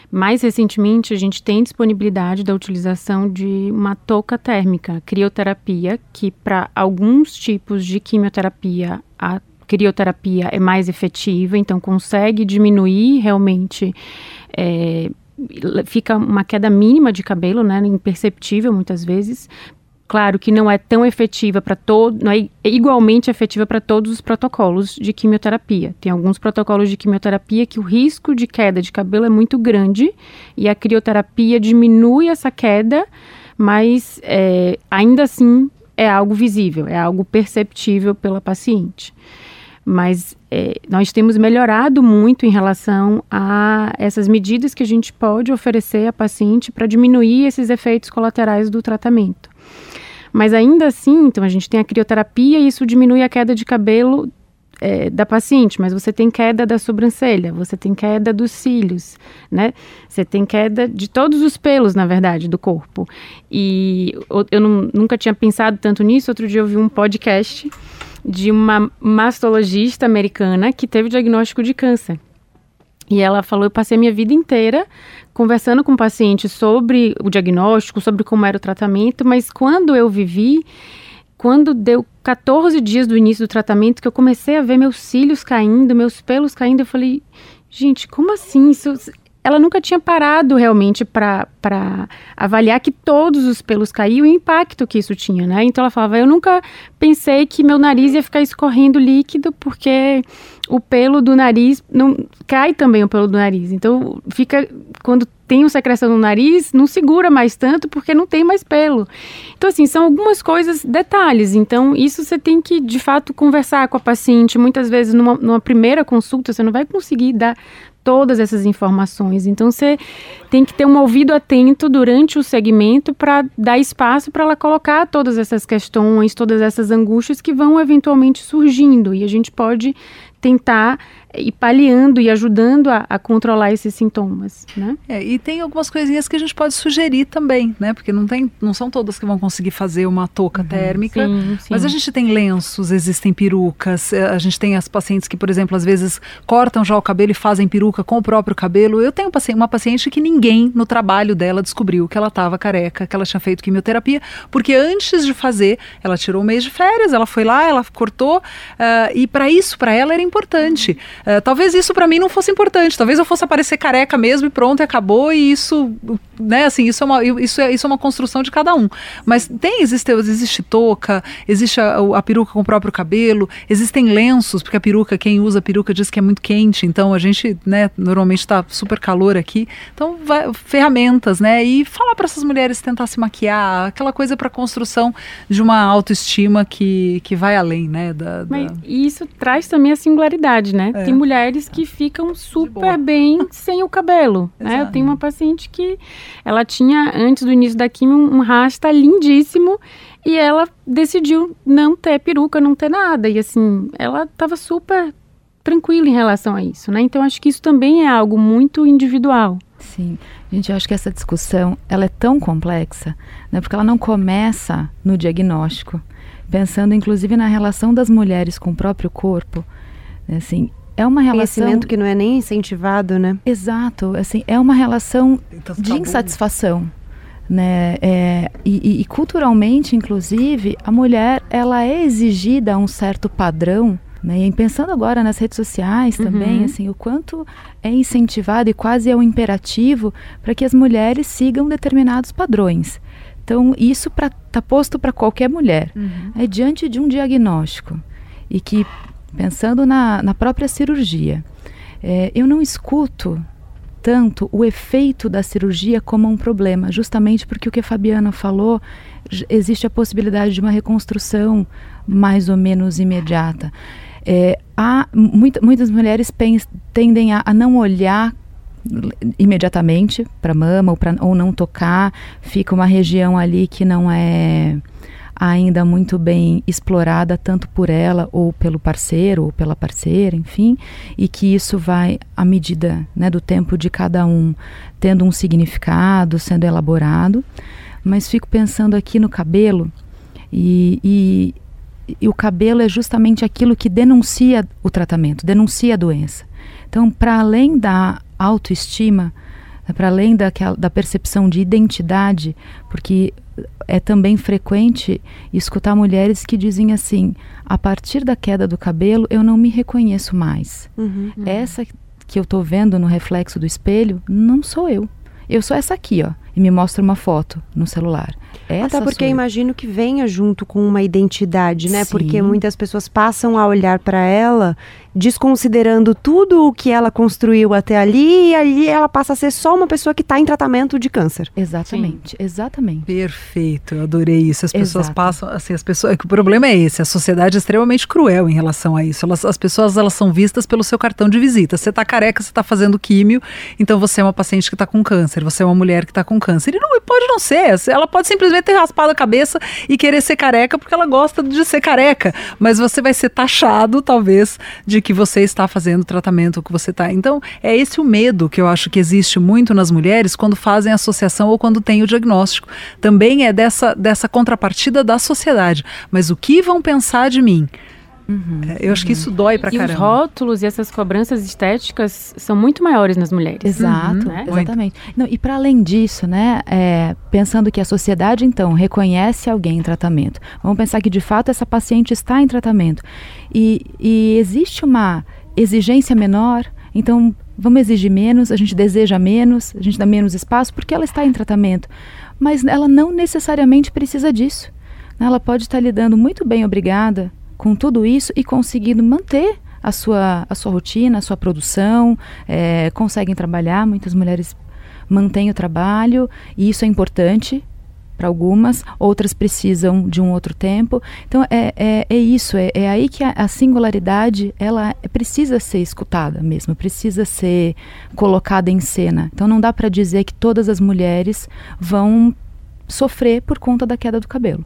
Speaker 2: mais recentemente a gente tem disponibilidade da utilização de uma touca térmica, crioterapia, que para alguns tipos de quimioterapia a crioterapia é mais efetiva, então consegue diminuir realmente é, fica uma queda mínima de cabelo, né, imperceptível muitas vezes, Claro que não é tão efetiva para todo, não é igualmente efetiva para todos os protocolos de quimioterapia. Tem alguns protocolos de quimioterapia que o risco de queda de cabelo é muito grande e a crioterapia diminui essa queda, mas é, ainda assim é algo visível, é algo perceptível pela paciente. Mas é, nós temos melhorado muito em relação a essas medidas que a gente pode oferecer à paciente para diminuir esses efeitos colaterais do tratamento. Mas ainda assim, então a gente tem a crioterapia e isso diminui a queda de cabelo é, da paciente, mas você tem queda da sobrancelha, você tem queda dos cílios, né? Você tem queda de todos os pelos, na verdade, do corpo. E eu nunca tinha pensado tanto nisso. Outro dia eu vi um podcast de uma mastologista americana que teve diagnóstico de câncer. E ela falou: Eu passei a minha vida inteira conversando com o paciente sobre o diagnóstico, sobre como era o tratamento, mas quando eu vivi, quando deu 14 dias do início do tratamento, que eu comecei a ver meus cílios caindo, meus pelos caindo, eu falei: Gente, como assim? Isso, ela nunca tinha parado realmente para avaliar que todos os pelos caíam e o impacto que isso tinha, né? Então ela falava: Eu nunca pensei que meu nariz ia ficar escorrendo líquido, porque o pelo do nariz não cai também o pelo do nariz. Então fica quando tem o secreção no nariz, não segura mais tanto porque não tem mais pelo. Então assim, são algumas coisas, detalhes. Então isso você tem que de fato conversar com a paciente. Muitas vezes numa, numa primeira consulta você não vai conseguir dar todas essas informações. Então você tem que ter um ouvido atento durante o segmento para dar espaço para ela colocar todas essas questões, todas essas angústias que vão eventualmente surgindo e a gente pode tentar ir paliando e ajudando a, a controlar esses sintomas, né?
Speaker 3: É, e tem algumas coisinhas que a gente pode sugerir também, né? Porque não tem, não são todas que vão conseguir fazer uma touca uhum, térmica, sim, sim. mas a gente tem lenços, existem perucas, eh, a gente tem as pacientes que, por exemplo, às vezes cortam já o cabelo e fazem peruca com o próprio cabelo. Eu tenho uma paciente que ninguém no trabalho dela descobriu que ela estava careca, que ela tinha feito quimioterapia, porque antes de fazer, ela tirou um mês de férias, ela foi lá, ela cortou, uh, e para isso, para ela era importante. Uh, talvez isso para mim não fosse importante, talvez eu fosse aparecer careca mesmo e pronto, e acabou, e isso, né, assim, isso é uma, isso é, isso é uma construção de cada um. Mas tem, existe, existe touca, existe a, a peruca com o próprio cabelo, existem lenços, porque a peruca, quem usa a peruca diz que é muito quente, então a gente, né, normalmente está super calor aqui. Então, vai, ferramentas, né, e falar para essas mulheres tentar se maquiar, aquela coisa para construção de uma autoestima que, que vai além, né, da, da...
Speaker 2: Mas isso traz também a singularidade, né? É. Tem mulheres que ficam super bem sem o cabelo. né? Eu tenho uma paciente que ela tinha, antes do início da quimio, um rasta lindíssimo e ela decidiu não ter peruca, não ter nada. E assim, ela estava super tranquila em relação a isso, né? Então acho que isso também é algo muito individual.
Speaker 4: Sim, gente, eu acho que essa discussão ela é tão complexa, né? Porque ela não começa no diagnóstico, pensando inclusive na relação das mulheres com o próprio corpo, né? assim, é uma relação
Speaker 1: conhecimento que não é nem incentivado, né?
Speaker 4: Exato, assim, é uma relação então, tá de insatisfação. Né? É, e, e, culturalmente, inclusive, a mulher ela é exigida a um certo padrão. Né? E pensando agora nas redes sociais uhum. também, assim, o quanto é incentivado e quase é um imperativo para que as mulheres sigam determinados padrões. Então, isso está posto para qualquer mulher. Uhum. É diante de um diagnóstico e que pensando na, na própria cirurgia, é, eu não escuto tanto o efeito da cirurgia como um problema, justamente porque o que a Fabiana falou, existe a possibilidade de uma reconstrução mais ou menos imediata. É, há, muita, muitas mulheres tendem a, a não olhar imediatamente para mama ou, pra, ou não tocar, fica uma região ali que não é ainda muito bem explorada tanto por ela ou pelo parceiro ou pela parceira, enfim, e que isso vai à medida né, do tempo de cada um tendo um significado, sendo elaborado. Mas fico pensando aqui no cabelo e, e, e o cabelo é justamente aquilo que denuncia o tratamento, denuncia a doença. Então, para além da autoestima, para além daquela, da percepção de identidade, porque é também frequente escutar mulheres que dizem assim: a partir da queda do cabelo, eu não me reconheço mais. Uhum, uhum. Essa que eu estou vendo no reflexo do espelho não sou eu. Eu sou essa aqui, ó. E me mostra uma foto no celular.
Speaker 1: Essa Até porque imagino que venha junto com uma identidade, né? Sim. Porque muitas pessoas passam a olhar para ela desconsiderando tudo o que ela construiu até ali e ali ela passa a ser só uma pessoa que está em tratamento de câncer.
Speaker 4: Exatamente, Sim. exatamente.
Speaker 3: Perfeito, eu adorei isso. As pessoas Exato. passam, assim, as pessoas, o problema é esse, a sociedade é extremamente cruel em relação a isso. Elas, as pessoas elas são vistas pelo seu cartão de visita. Você está careca, você está fazendo químio, então você é uma paciente que está com câncer, você é uma mulher que está com câncer. E não pode não ser, ela pode simplesmente ter raspado a cabeça e querer ser careca porque ela gosta de ser careca, mas você vai ser taxado talvez de que você está fazendo o tratamento que você está. Então, é esse o medo que eu acho que existe muito nas mulheres quando fazem associação ou quando têm o diagnóstico. Também é dessa, dessa contrapartida da sociedade. Mas o que vão pensar de mim? Uhum, é, eu acho que isso dói pra
Speaker 2: e
Speaker 3: caramba.
Speaker 2: os rótulos e essas cobranças estéticas são muito maiores nas mulheres.
Speaker 4: Exato, uhum, né? exatamente. Não, e para além disso, né, é, pensando que a sociedade então reconhece alguém em tratamento, vamos pensar que de fato essa paciente está em tratamento e, e existe uma exigência menor, então vamos exigir menos, a gente deseja menos, a gente dá menos espaço porque ela está em tratamento, mas ela não necessariamente precisa disso. Ela pode estar lidando muito bem, obrigada, com tudo isso e conseguindo manter a sua, a sua rotina, a sua produção, é, conseguem trabalhar. Muitas mulheres mantêm o trabalho e isso é importante para algumas, outras precisam de um outro tempo. Então é, é, é isso, é, é, aí que a, a, singularidade ela precisa ser escutada mesmo, precisa ser colocada em cena. Então não dá para dizer que todas as mulheres vão sofrer por conta da queda do cabelo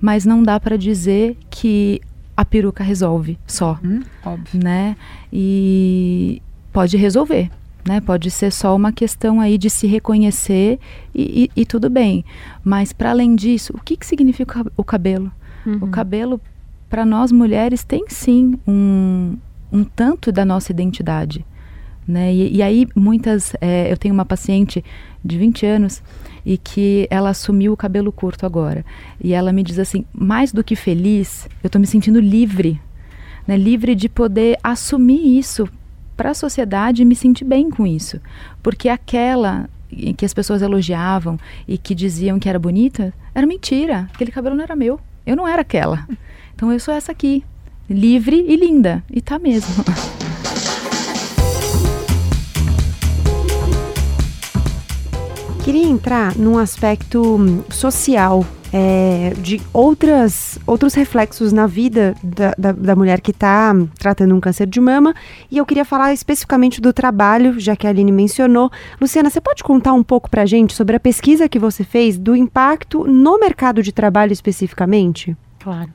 Speaker 4: mas não dá para dizer que a peruca resolve só, hum, óbvio. né? E pode resolver, né? Pode ser só uma questão aí de se reconhecer e, e, e tudo bem. Mas para além disso, o que, que significa o cabelo? Uhum. O cabelo para nós mulheres tem sim um, um tanto da nossa identidade. Né? E, e aí muitas, é, eu tenho uma paciente de 20 anos e que ela assumiu o cabelo curto agora. E ela me diz assim: mais do que feliz, eu estou me sentindo livre, né? livre de poder assumir isso para a sociedade e me sentir bem com isso. Porque aquela que as pessoas elogiavam e que diziam que era bonita, era mentira. Aquele cabelo não era meu. Eu não era aquela. Então eu sou essa aqui, livre e linda. E tá mesmo.
Speaker 1: queria entrar num aspecto hum, social é, de outras, outros reflexos na vida da, da, da mulher que está tratando um câncer de mama. E eu queria falar especificamente do trabalho, já que a Aline mencionou. Luciana, você pode contar um pouco para a gente sobre a pesquisa que você fez do impacto no mercado de trabalho especificamente?
Speaker 2: Claro.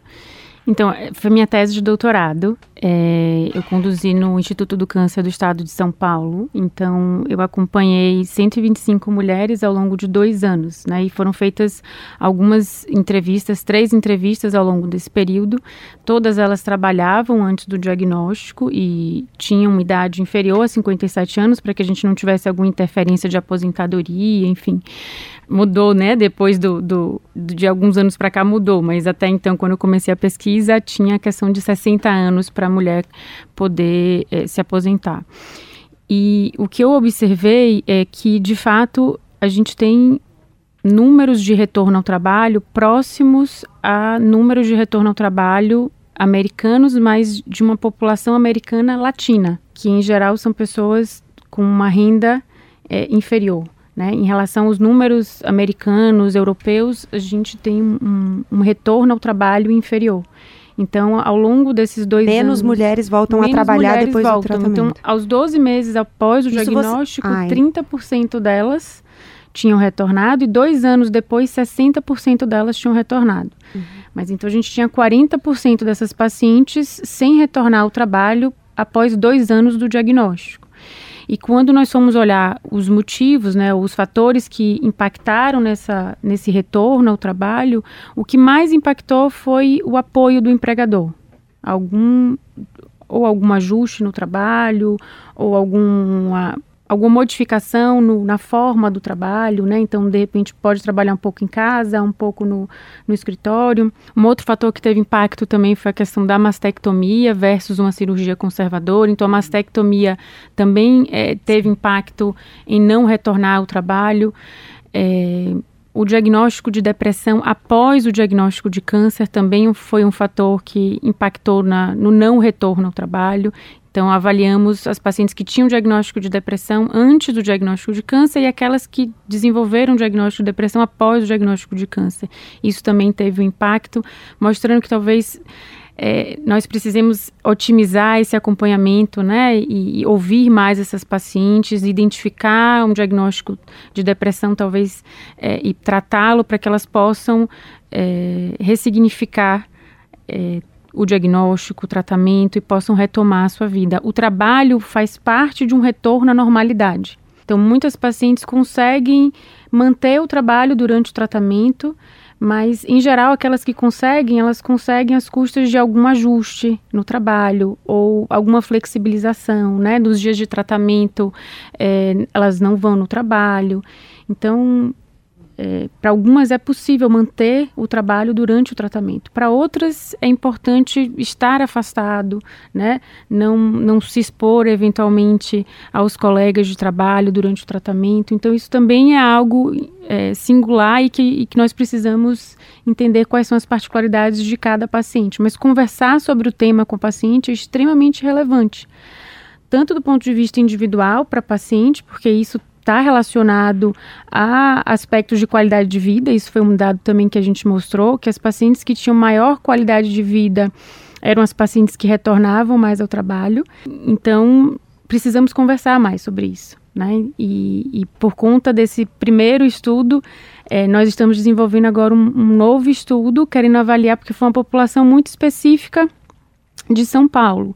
Speaker 2: Então, é, foi minha tese de doutorado. É, eu conduzi no Instituto do Câncer do Estado de São Paulo. Então, eu acompanhei 125 mulheres ao longo de dois anos. Né, e foram feitas algumas entrevistas, três entrevistas ao longo desse período. Todas elas trabalhavam antes do diagnóstico e tinham idade inferior a 57 anos para que a gente não tivesse alguma interferência de aposentadoria, enfim mudou, né? Depois do, do, de alguns anos para cá mudou, mas até então, quando eu comecei a pesquisa, tinha a questão de 60 anos para mulher poder é, se aposentar. E o que eu observei é que, de fato, a gente tem números de retorno ao trabalho próximos a números de retorno ao trabalho americanos, mas de uma população americana latina, que em geral são pessoas com uma renda é, inferior. Né? Em relação aos números americanos, europeus, a gente tem um, um retorno ao trabalho inferior. Então, ao longo desses dois
Speaker 1: menos
Speaker 2: anos...
Speaker 1: Menos mulheres voltam a trabalhar depois voltam. do tratamento.
Speaker 2: Então, aos 12 meses após o Isso diagnóstico, você... 30% delas tinham retornado e dois anos depois, 60% delas tinham retornado. Uhum. Mas então, a gente tinha 40% dessas pacientes sem retornar ao trabalho após dois anos do diagnóstico. E quando nós fomos olhar os motivos, né, os fatores que impactaram nessa, nesse retorno ao trabalho, o que mais impactou foi o apoio do empregador. Algum ou algum ajuste no trabalho, ou alguma alguma modificação no, na forma do trabalho, né? Então, de repente, pode trabalhar um pouco em casa, um pouco no, no escritório. Um outro fator que teve impacto também foi a questão da mastectomia versus uma cirurgia conservadora. Então, a mastectomia também é, teve impacto em não retornar ao trabalho. É, o diagnóstico de depressão após o diagnóstico de câncer também foi um fator que impactou na, no não retorno ao trabalho. Então, avaliamos as pacientes que tinham diagnóstico de depressão antes do diagnóstico de câncer e aquelas que desenvolveram diagnóstico de depressão após o diagnóstico de câncer. Isso também teve um impacto, mostrando que talvez é, nós precisamos otimizar esse acompanhamento, né, e, e, ouvir mais essas pacientes, identificar um diagnóstico de depressão, talvez, é, e tratá-lo para que elas possam é, ressignificar é, o diagnóstico, o tratamento e possam retomar a sua vida. O trabalho faz parte de um retorno à normalidade. Então, muitas pacientes conseguem manter o trabalho durante o tratamento mas em geral aquelas que conseguem, elas conseguem às custas de algum ajuste no trabalho ou alguma flexibilização, né? Nos dias de tratamento, é, elas não vão no trabalho. Então, é, para algumas é possível manter o trabalho durante o tratamento. Para outras é importante estar afastado, né? não, não se expor eventualmente aos colegas de trabalho durante o tratamento. Então, isso também é algo é, singular e que, e que nós precisamos entender quais são as particularidades de cada paciente. Mas conversar sobre o tema com o paciente é extremamente relevante tanto do ponto de vista individual para paciente, porque isso está relacionado a aspectos de qualidade de vida. Isso foi um dado também que a gente mostrou, que as pacientes que tinham maior qualidade de vida eram as pacientes que retornavam mais ao trabalho. Então, precisamos conversar mais sobre isso. Né? E, e por conta desse primeiro estudo, é, nós estamos desenvolvendo agora um, um novo estudo, querendo avaliar, porque foi uma população muito específica de São Paulo.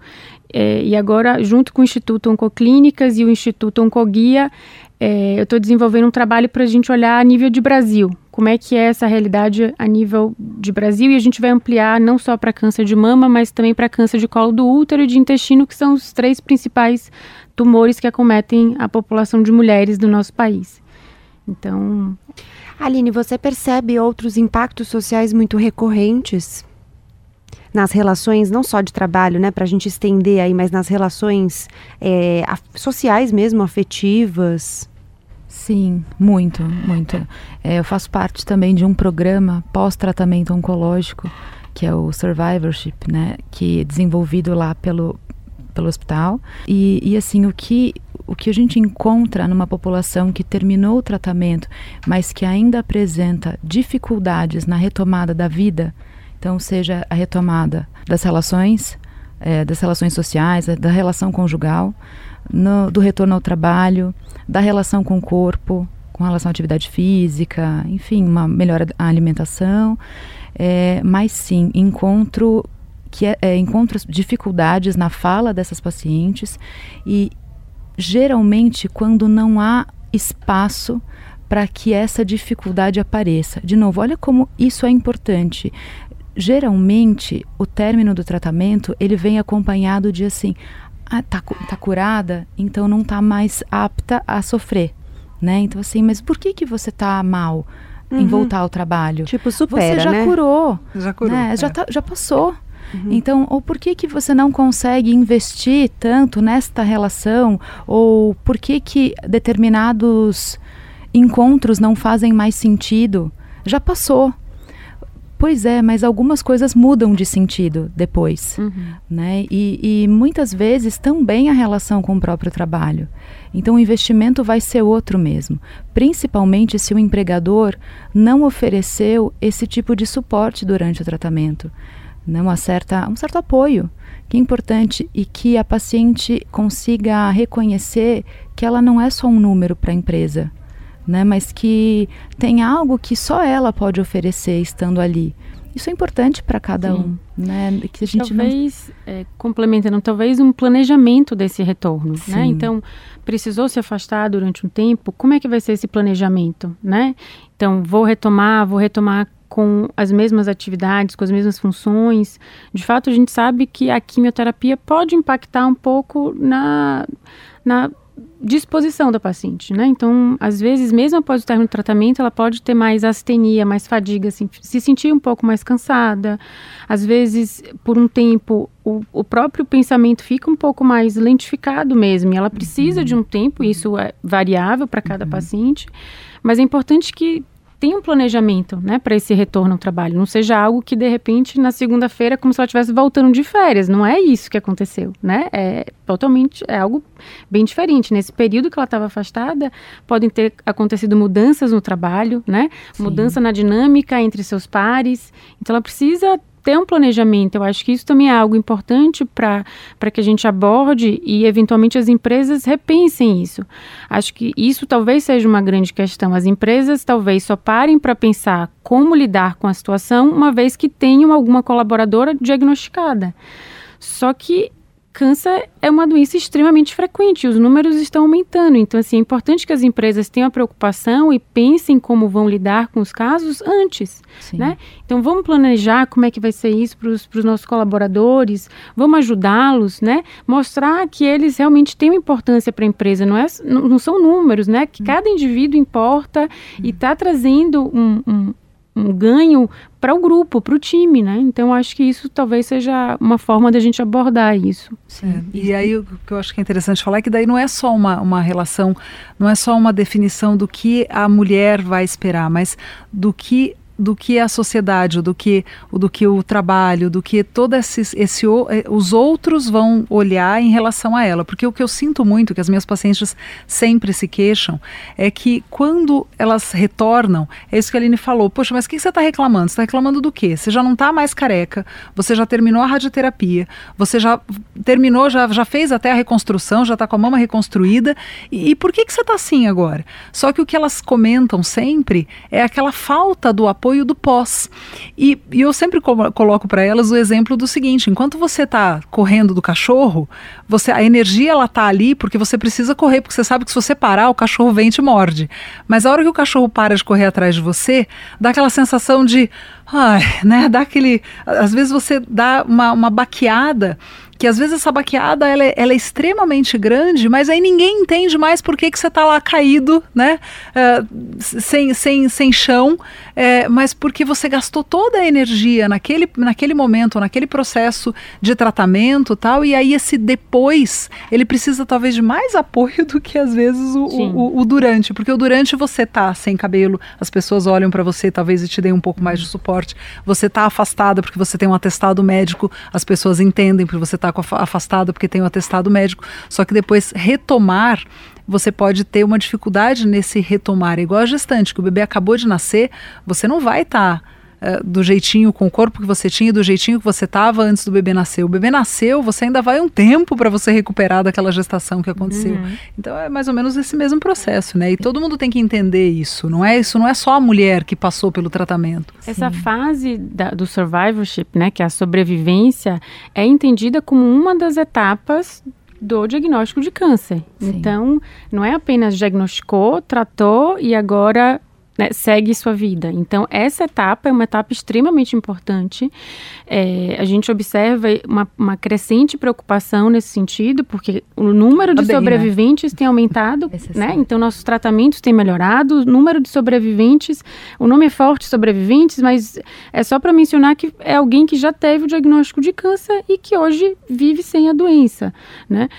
Speaker 2: É, e agora, junto com o Instituto Oncoclínicas e o Instituto Oncoguia, é, eu estou desenvolvendo um trabalho para a gente olhar a nível de Brasil, como é que é essa realidade a nível de Brasil, e a gente vai ampliar não só para câncer de mama, mas também para câncer de colo do útero e de intestino, que são os três principais tumores que acometem a população de mulheres do nosso país. Então.
Speaker 1: Aline, você percebe outros impactos sociais muito recorrentes nas relações, não só de trabalho, né, para a gente estender aí, mas nas relações é, sociais mesmo, afetivas?
Speaker 4: Sim, muito, muito. É, eu faço parte também de um programa pós-tratamento oncológico, que é o Survivorship, né, que é desenvolvido lá pelo, pelo hospital. E, e assim, o que, o que a gente encontra numa população que terminou o tratamento, mas que ainda apresenta dificuldades na retomada da vida, então, seja a retomada das relações, é, das relações sociais, da relação conjugal, no, do retorno ao trabalho, da relação com o corpo, com relação à atividade física, enfim, uma melhora da alimentação. É, mas sim, encontro que é, é, encontro dificuldades na fala dessas pacientes e geralmente quando não há espaço para que essa dificuldade apareça. De novo, olha como isso é importante geralmente o término do tratamento ele vem acompanhado de assim, ah, tá, tá curada, então não tá mais apta a sofrer, né? Então assim, mas por que que você tá mal uhum. em voltar ao trabalho?
Speaker 1: Tipo supera,
Speaker 4: Você já
Speaker 1: né?
Speaker 4: curou,
Speaker 3: já curou,
Speaker 4: né?
Speaker 3: é.
Speaker 4: já, tá, já passou. Uhum. Então, ou por que que você não consegue investir tanto nesta relação? Ou por que que determinados encontros não fazem mais sentido? Já passou. Pois é, mas algumas coisas mudam de sentido depois, uhum. né? E, e, muitas vezes também a relação com o próprio trabalho. Então o investimento vai ser outro mesmo, principalmente se o empregador não ofereceu esse tipo de suporte durante o tratamento, né? Uma certa, um certo apoio, que é importante e que a paciente consiga reconhecer que ela não é só um número para a empresa, né? Mas que tem algo que só ela pode oferecer estando ali. Isso é importante para cada Sim. um, né?
Speaker 2: Que a gente talvez não... é, complementando, talvez um planejamento desse retorno, né? Sim. né? Então, precisou se afastar durante um tempo. Como é que vai ser esse planejamento, né? Então, vou retomar, vou retomar com as mesmas atividades, com as mesmas funções. De fato, a gente sabe que a quimioterapia pode impactar um pouco na, na disposição da paciente, né? Então, às vezes, mesmo após o término do tratamento, ela pode ter mais astenia, mais fadiga, assim, se sentir um pouco mais cansada. Às vezes, por um tempo, o, o próprio pensamento fica um pouco mais lentificado mesmo. Ela precisa uhum. de um tempo, isso é variável para cada uhum. paciente. Mas é importante que tem um planejamento, né, para esse retorno ao trabalho. Não seja algo que de repente na segunda-feira como se ela estivesse voltando de férias. Não é isso que aconteceu, né? É totalmente é algo bem diferente. Nesse período que ela estava afastada, podem ter acontecido mudanças no trabalho, né? Sim. Mudança na dinâmica entre seus pares. Então ela precisa ter um planejamento. Eu acho que isso também é algo importante para que a gente aborde e, eventualmente, as empresas repensem isso. Acho que isso talvez seja uma grande questão. As empresas talvez só parem para pensar como lidar com a situação uma vez que tenham alguma colaboradora diagnosticada. Só que câncer é uma doença extremamente frequente, os números estão aumentando. Então, assim, é importante que as empresas tenham a preocupação e pensem como vão lidar com os casos antes, Sim. né? Então, vamos planejar como é que vai ser isso para os nossos colaboradores, vamos ajudá-los, né? Mostrar que eles realmente têm uma importância para a empresa, não, é, não, não, são números, né? Que hum. cada indivíduo importa hum. e está trazendo um, um um ganho para o grupo, para o time, né? Então acho que isso talvez seja uma forma da gente abordar isso.
Speaker 3: Sim. É, e aí o que eu acho que é interessante falar é que daí não é só uma, uma relação, não é só uma definição do que a mulher vai esperar, mas do que do que a sociedade, do que, do que o trabalho, do que todos esses, esse, eh, os outros vão olhar em relação a ela. Porque o que eu sinto muito, que as minhas pacientes sempre se queixam, é que quando elas retornam, é isso que a Aline falou, poxa, mas o que você está reclamando? Você está reclamando do quê? Você já não está mais careca, você já terminou a radioterapia, você já terminou, já, já fez até a reconstrução, já está com a mama reconstruída, e, e por que, que você está assim agora? Só que o que elas comentam sempre é aquela falta do apoio apoio do pós. E, e eu sempre coloco para elas o exemplo do seguinte: enquanto você está correndo do cachorro, você a energia ela tá ali porque você precisa correr, porque você sabe que se você parar, o cachorro vem e te morde. Mas a hora que o cachorro para de correr atrás de você, dá aquela sensação de. Ai, né? Dá aquele. Às vezes você dá uma, uma baqueada que às vezes essa baqueada ela é, ela é, extremamente grande, mas aí ninguém entende mais por que, que você está lá caído, né? Uh, sem, sem, sem chão, é, mas porque você gastou toda a energia naquele, naquele momento, naquele processo de tratamento tal, e aí esse depois, ele precisa talvez de mais apoio do que às vezes o, o, o, durante, porque o durante você tá sem cabelo, as pessoas olham para você talvez e te deem um pouco mais de suporte, você tá afastada porque você tem um atestado médico, as pessoas entendem porque você tá está afastado porque tem o um atestado médico. Só que depois retomar você pode ter uma dificuldade nesse retomar. É igual a gestante, que o bebê acabou de nascer, você não vai estar. Tá Uh, do jeitinho, com o corpo que você tinha, do jeitinho que você estava antes do bebê nascer. O bebê nasceu, você ainda vai um tempo para você recuperar daquela gestação que aconteceu. Uhum. Então é mais ou menos esse mesmo processo, né? E todo mundo tem que entender isso. Não é isso, não é só a mulher que passou pelo tratamento.
Speaker 2: Essa Sim. fase da, do survivorship, né, que é a sobrevivência, é entendida como uma das etapas do diagnóstico de câncer. Sim. Então, não é apenas diagnosticou, tratou e agora né, segue sua vida. Então, essa etapa é uma etapa extremamente importante. É, a gente observa uma, uma, crescente preocupação nesse sentido, porque o número de Bem, né? sobreviventes tem aumentado, né? Então, nossos tratamentos têm melhorado, o número de sobreviventes, o nome é forte, sobreviventes, mas é só para mencionar que é alguém que já teve o diagnóstico de câncer e que hoje vive sem a doença, né?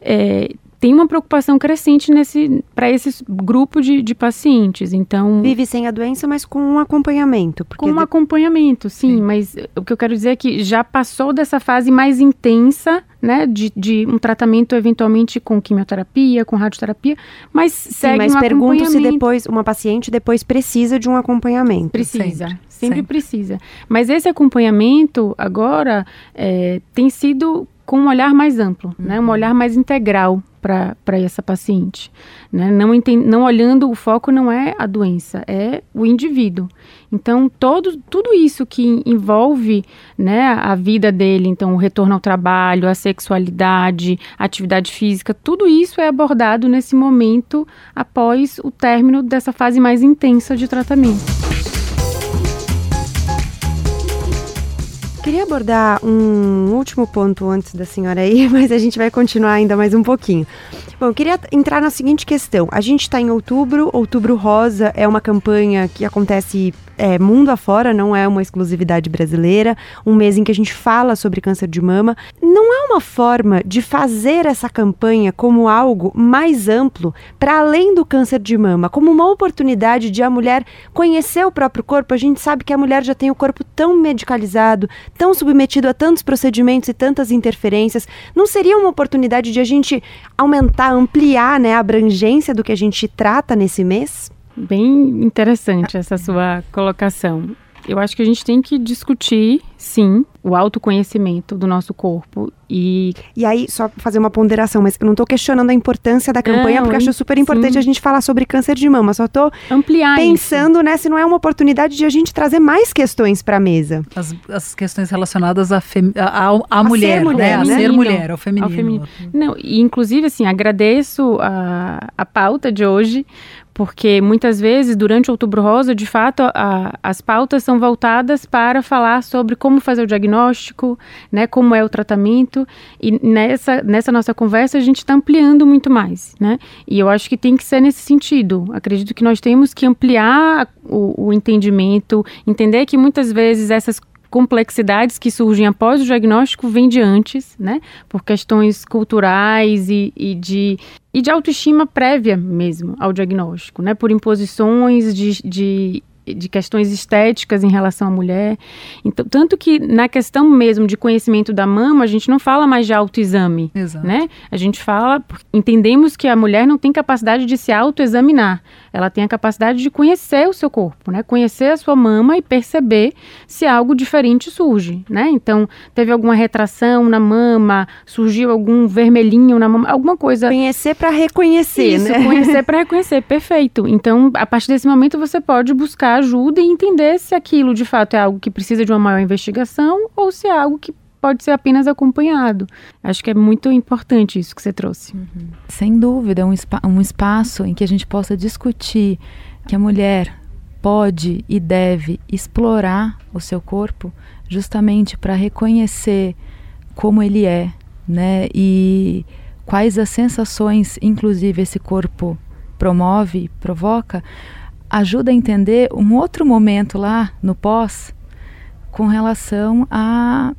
Speaker 2: É, tem uma preocupação crescente nesse para esse grupo de, de pacientes. Então
Speaker 1: vive sem a doença, mas com um acompanhamento.
Speaker 2: Com um de... acompanhamento, sim, sim, Mas o que eu quero dizer é que já passou dessa fase mais intensa, né, de, de um tratamento eventualmente com quimioterapia, com radioterapia, mas sim, segue
Speaker 1: mas
Speaker 2: um
Speaker 1: pergunto se depois uma paciente depois precisa de um acompanhamento.
Speaker 2: Precisa. Sempre, sempre precisa. Mas esse acompanhamento agora é, tem sido com um olhar mais amplo, uhum. né? um uhum. olhar mais integral para essa paciente. Né? Não, não olhando, o foco não é a doença, é o indivíduo. Então, todo, tudo isso que envolve né, a vida dele, então o retorno ao trabalho, a sexualidade, a atividade física, tudo isso é abordado nesse momento após o término dessa fase mais intensa de tratamento.
Speaker 1: Queria abordar um último ponto antes da senhora aí, mas a gente vai continuar ainda mais um pouquinho. Bom, eu queria entrar na seguinte questão. A gente está em outubro, Outubro Rosa é uma campanha que acontece é, mundo afora, não é uma exclusividade brasileira. Um mês em que a gente fala sobre câncer de mama. Não é uma forma de fazer essa campanha como algo mais amplo, para além do câncer de mama, como uma oportunidade de a mulher conhecer o próprio corpo. A gente sabe que a mulher já tem o corpo tão medicalizado, tão submetido a tantos procedimentos e tantas interferências. Não seria uma oportunidade de a gente aumentar, ampliar né, a abrangência do que a gente trata nesse mês?
Speaker 2: Bem interessante essa sua colocação. Eu acho que a gente tem que discutir, sim, o autoconhecimento do nosso corpo e...
Speaker 1: E aí, só fazer uma ponderação, mas eu não estou questionando a importância da campanha, não, porque acho super importante sim. a gente falar sobre câncer de mama, só estou pensando, isso. né, se não é uma oportunidade de a gente trazer mais questões para a mesa.
Speaker 3: As, as, questões relacionadas à a, a, a, mulher, mulher, né? né? A ser mulher, ao feminino. Ao feminino.
Speaker 2: Não, e inclusive, assim, agradeço a, a pauta de hoje, porque muitas vezes, durante o Outubro Rosa, de fato, a, as pautas são voltadas para falar sobre como fazer o diagnóstico, né, como é o tratamento, e nessa, nessa nossa conversa a gente está ampliando muito mais, né, e eu acho que tem que ser nesse sentido. Acredito que nós temos que ampliar o, o entendimento, entender que muitas vezes essas complexidades que surgem após o diagnóstico vêm de antes, né? Por questões culturais e, e, de, e de autoestima prévia mesmo ao diagnóstico, né? Por imposições de, de de questões estéticas em relação à mulher. Então, tanto que na questão mesmo de conhecimento da mama, a gente não fala mais de autoexame, Exato. né? A gente fala, entendemos que a mulher não tem capacidade de se autoexaminar. Ela tem a capacidade de conhecer o seu corpo, né? Conhecer a sua mama e perceber se algo diferente surge, né? Então, teve alguma retração na mama, surgiu algum vermelhinho na mama, alguma coisa.
Speaker 1: Conhecer para reconhecer,
Speaker 2: Isso,
Speaker 1: né?
Speaker 2: conhecer para reconhecer, perfeito. Então, a partir desse momento você pode buscar ajuda e entender se aquilo de fato é algo que precisa de uma maior investigação ou se é algo que pode ser apenas acompanhado. Acho que é muito importante isso que você trouxe. Uhum.
Speaker 4: Sem dúvida, um, um espaço em que a gente possa discutir que a mulher pode e deve explorar o seu corpo justamente para reconhecer como ele é, né? E quais as sensações, inclusive, esse corpo promove, provoca, ajuda a entender um outro momento lá no pós com relação a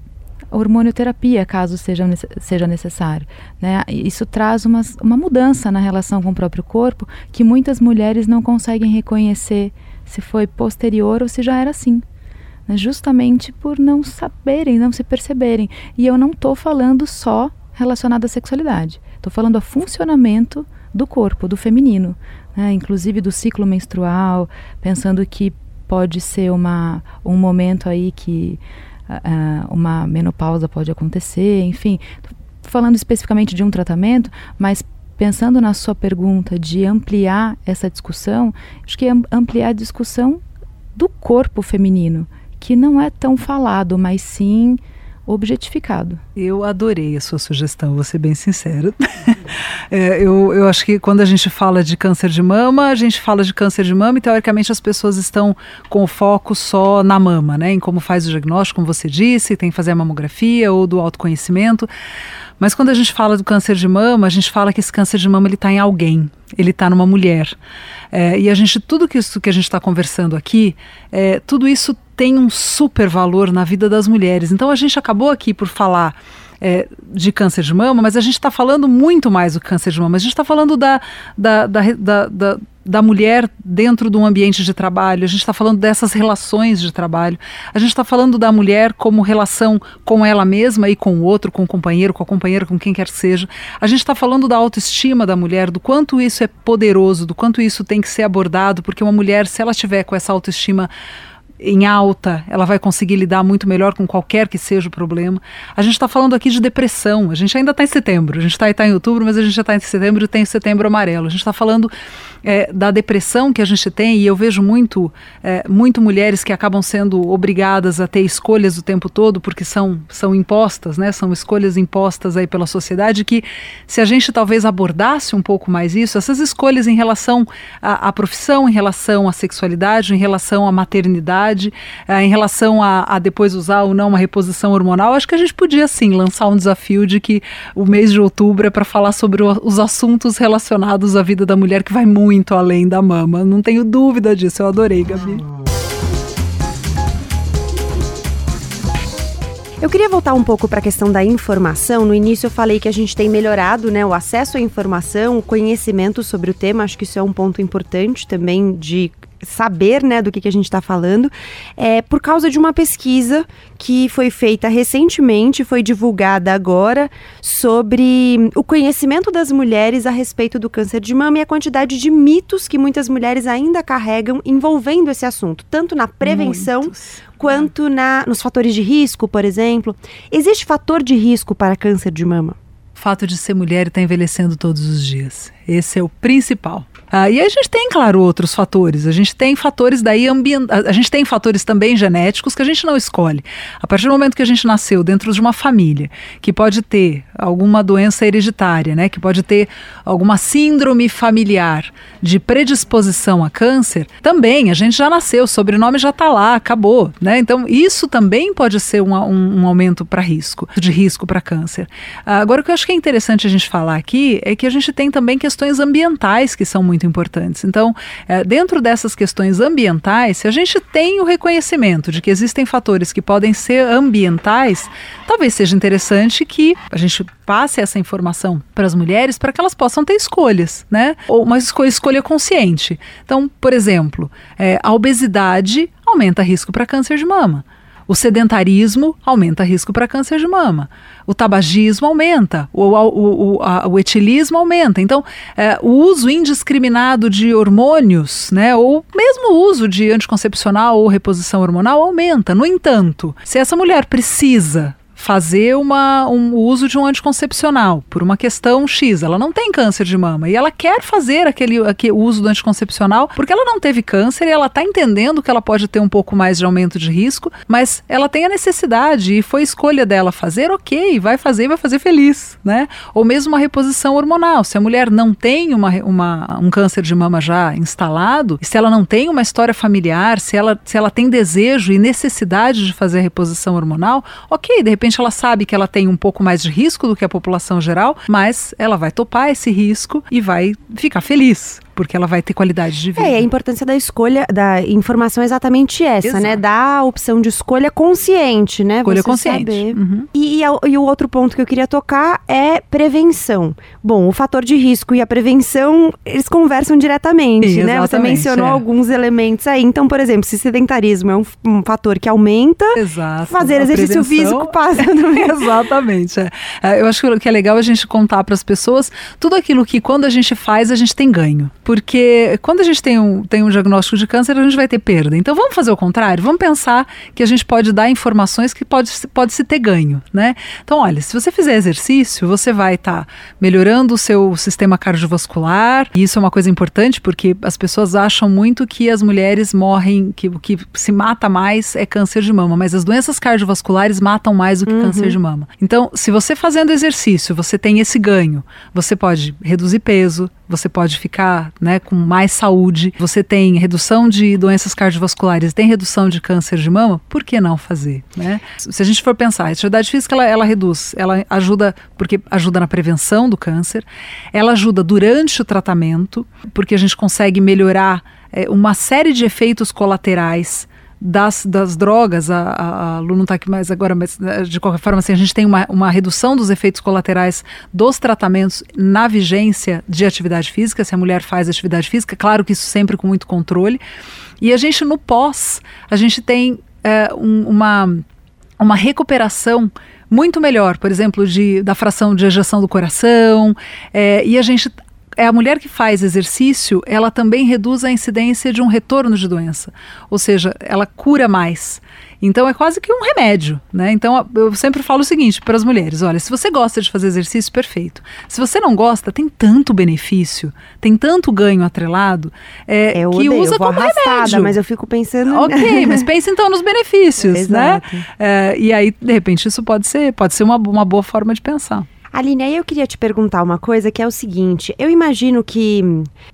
Speaker 4: hormonioterapia, caso seja, seja necessário. Né? Isso traz uma, uma mudança na relação com o próprio corpo que muitas mulheres não conseguem reconhecer se foi posterior ou se já era assim. Né? Justamente por não saberem, não se perceberem. E eu não estou falando só relacionado à sexualidade. Estou falando ao funcionamento do corpo, do feminino né, inclusive do ciclo menstrual, pensando que pode ser uma, um momento aí que uh, uma menopausa pode acontecer, enfim, falando especificamente de um tratamento, mas pensando na sua pergunta de ampliar essa discussão, acho que ampliar a discussão do corpo feminino, que não é tão falado, mas sim objetificado.
Speaker 3: Eu adorei a sua sugestão, vou ser bem sincera. é, eu, eu acho que quando a gente fala de câncer de mama, a gente fala de câncer de mama e teoricamente as pessoas estão com o foco só na mama, né? Em como faz o diagnóstico, como você disse, tem que fazer a mamografia ou do autoconhecimento. Mas quando a gente fala do câncer de mama, a gente fala que esse câncer de mama ele está em alguém, ele está numa mulher. É, e a gente, tudo que isso que a gente está conversando aqui, é, tudo isso tem um super valor na vida das mulheres. Então a gente acabou aqui por falar é, de câncer de mama, mas a gente está falando muito mais do câncer de mama. A gente está falando da, da, da, da, da mulher dentro de um ambiente de trabalho, a gente está falando dessas relações de trabalho, a gente está falando da mulher como relação com ela mesma e com o outro, com o companheiro, com a companheira, com quem quer que seja. A gente está falando da autoestima da mulher, do quanto isso é poderoso, do quanto isso tem que ser abordado, porque uma mulher, se ela tiver com essa autoestima em alta, ela vai conseguir lidar muito melhor com qualquer que seja o problema. A gente está falando aqui de depressão, a gente ainda está em setembro, a gente está tá em outubro, mas a gente já está em setembro e tem setembro amarelo. A gente está falando é, da depressão que a gente tem, e eu vejo muito, é, muito mulheres que acabam sendo obrigadas a ter escolhas o tempo todo, porque são, são impostas, né? são escolhas impostas aí pela sociedade, que se a gente talvez abordasse um pouco mais isso, essas escolhas em relação à, à profissão, em relação à sexualidade, em relação à maternidade, É, em relação a, a, depois usar ou não uma reposição hormonal, acho que a gente podia sim lançar um desafio de que o mês de outubro é para falar sobre o, os assuntos relacionados à vida da mulher que vai muito além da mama. Não tenho dúvida disso. Eu adorei, Gabi.
Speaker 1: Eu queria voltar um pouco para a questão da informação. No início eu falei que a gente tem melhorado né, o acesso à informação, o conhecimento sobre o tema. Acho que isso é um ponto importante também de saber né, do que, que a gente está falando, é por causa de uma pesquisa que foi feita recentemente, foi divulgada agora, sobre o conhecimento das mulheres a respeito do câncer de mama e a quantidade de mitos que muitas mulheres ainda carregam envolvendo esse assunto, tanto na prevenção Muitos. quanto na, nos fatores de risco, por exemplo. Existe fator de risco para câncer de mama?
Speaker 3: O fato de ser mulher e estar tá envelhecendo todos os dias. Esse é o principal. Ah, e a gente tem, claro, outros fatores. A gente tem fatores daí ambientais. A gente tem fatores também genéticos que a gente não escolhe. A partir do momento que a gente nasceu dentro de uma família que pode ter alguma doença hereditária, né, que pode ter alguma síndrome familiar de predisposição a câncer, também a gente já nasceu, o sobrenome já está lá, acabou, né? Então isso também pode ser um, um, um aumento para risco, de risco para câncer. Ah, agora o que eu acho que é interessante a gente falar aqui é que a gente tem também questões ambientais que são muito muito importantes. Então, é, dentro dessas questões ambientais, se a gente tem o reconhecimento de que existem fatores que podem ser ambientais, talvez seja interessante que a gente passe essa informação para as mulheres para que elas possam ter escolhas, né? Ou uma escolha, escolha consciente. Então, por exemplo, é, a obesidade aumenta risco para câncer de mama. O sedentarismo aumenta risco para câncer de mama. O tabagismo aumenta. O, o, o, a, o etilismo aumenta. Então, é, o uso indiscriminado de hormônios, né, ou mesmo o uso de anticoncepcional ou reposição hormonal aumenta. No entanto, se essa mulher precisa fazer uma, um uso de um anticoncepcional por uma questão X. Ela não tem câncer de mama e ela quer fazer aquele, aquele uso do anticoncepcional porque ela não teve câncer e ela está entendendo que ela pode ter um pouco mais de aumento de risco, mas ela tem a necessidade e foi escolha dela fazer, ok, vai fazer e vai fazer feliz, né? Ou mesmo uma reposição hormonal. Se a mulher não tem uma, uma, um câncer de mama já instalado, se ela não tem uma história familiar, se ela, se ela tem desejo e necessidade de fazer a reposição hormonal, ok, de repente ela sabe que ela tem um pouco mais de risco do que a população geral, mas ela vai topar esse risco e vai ficar feliz porque ela vai ter qualidade de vida.
Speaker 1: É, a importância da escolha, da informação é exatamente essa, né? Exato. né? Da opção de escolha consciente, né?
Speaker 3: Escolha Você consciente. Uhum.
Speaker 1: E, e, e, o outro ponto que eu queria tocar é prevenção. Bom, o fator de risco e a prevenção, eles conversam diretamente, Sim, né? Você mencionou é. alguns elementos aí. Então, por exemplo, se sedentarismo é um, um fator que aumenta,
Speaker 3: Exato.
Speaker 1: fazer exercício prevenção... físico passa também.
Speaker 3: Exatamente. É. é. Eu acho que é legal a gente contar para as pessoas tudo aquilo que quando a gente faz, a gente tem ganho. Porque quando a gente tem um, tem um diagnóstico de câncer, a gente vai ter perda. Então vamos fazer o contrário, vamos pensar que a gente pode dar informações que pode, pode se ter ganho, né? Então, olha, se você fizer exercício, você vai estar tá melhorando o seu sistema cardiovascular. E isso é uma coisa importante porque as pessoas acham muito que as mulheres morrem, que o que se mata mais é câncer de mama, mas as doenças cardiovasculares matam mais do que uhum. câncer de mama. Então, se você fazendo exercício, você tem esse ganho, você pode reduzir peso, você pode ficar né, com mais saúde, você tem redução de doenças cardiovasculares, tem redução de câncer de mama, por que não fazer? Né? Se a gente for pensar, a atividade física ela, ela reduz, ela ajuda, porque ajuda na prevenção do câncer, ela ajuda durante o tratamento, porque a gente consegue melhorar é, uma série de efeitos colaterais das, das drogas, a, a, a Lu não está aqui mais agora, mas né, de qualquer forma, assim, a gente tem uma, uma redução dos efeitos colaterais dos tratamentos na vigência de atividade física, se a mulher faz atividade física, claro que isso sempre com muito controle. E a gente, no pós, a gente tem é, um, uma, uma recuperação muito melhor, por exemplo, de, da fração de ejeção do coração, é, e a gente é a mulher que faz exercício, ela também reduz a incidência de um retorno de doença. Ou seja, ela cura mais. Então é quase que um remédio, né? Então eu sempre falo o seguinte para as mulheres: olha, se você gosta de fazer exercício, perfeito. Se você não gosta, tem tanto benefício, tem tanto ganho atrelado é, eu que odeio, usa eu vou como remédio.
Speaker 1: Mas eu fico pensando.
Speaker 3: Ok, mas pense então nos benefícios, né? É, e aí de repente isso pode ser, pode ser uma, uma boa forma de pensar.
Speaker 1: Aline, aí eu queria te perguntar uma coisa que é o seguinte: eu imagino que,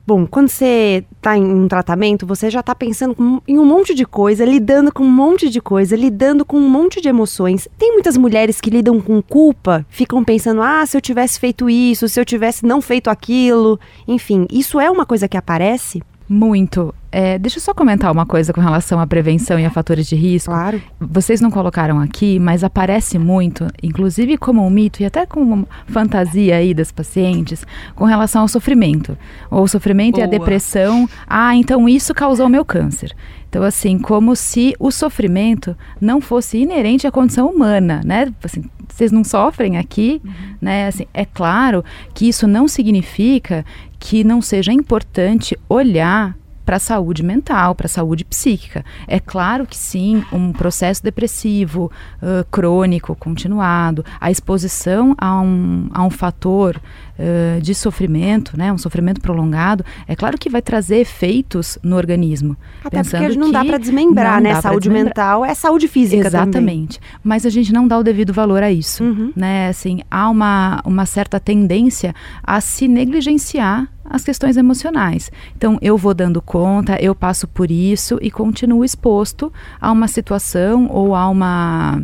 Speaker 1: bom, quando você está em um tratamento, você já está pensando em um monte de coisa, lidando com um monte de coisa, lidando com um monte de emoções. Tem muitas mulheres que lidam com culpa, ficam pensando: ah, se eu tivesse feito isso, se eu tivesse não feito aquilo. Enfim, isso é uma coisa que aparece?
Speaker 4: Muito. É, deixa eu só comentar uma coisa com relação à prevenção e a fatores de risco.
Speaker 1: Claro.
Speaker 4: Vocês não colocaram aqui, mas aparece muito, inclusive como um mito e até como fantasia aí das pacientes, com relação ao sofrimento. Ou o sofrimento Boa. e a depressão. Ah, então isso causou meu câncer. Então, assim, como se o sofrimento não fosse inerente à condição humana, né? Assim, vocês não sofrem aqui, uhum. né? Assim, é claro que isso não significa que não seja importante olhar para a saúde mental, para a saúde psíquica. É claro que sim, um processo depressivo uh, crônico, continuado, a exposição a um, a um fator uh, de sofrimento, né, um sofrimento prolongado, é claro que vai trazer efeitos no organismo.
Speaker 1: Até porque não dá para desmembrar, né? Saúde desmembrar. mental é saúde física
Speaker 4: Exatamente.
Speaker 1: Também.
Speaker 4: Mas a gente não dá o devido valor a isso, uhum. né? Assim, há uma, uma certa tendência a se negligenciar as questões emocionais. Então, eu vou dando conta, eu passo por isso e continuo exposto a uma situação ou a, uma,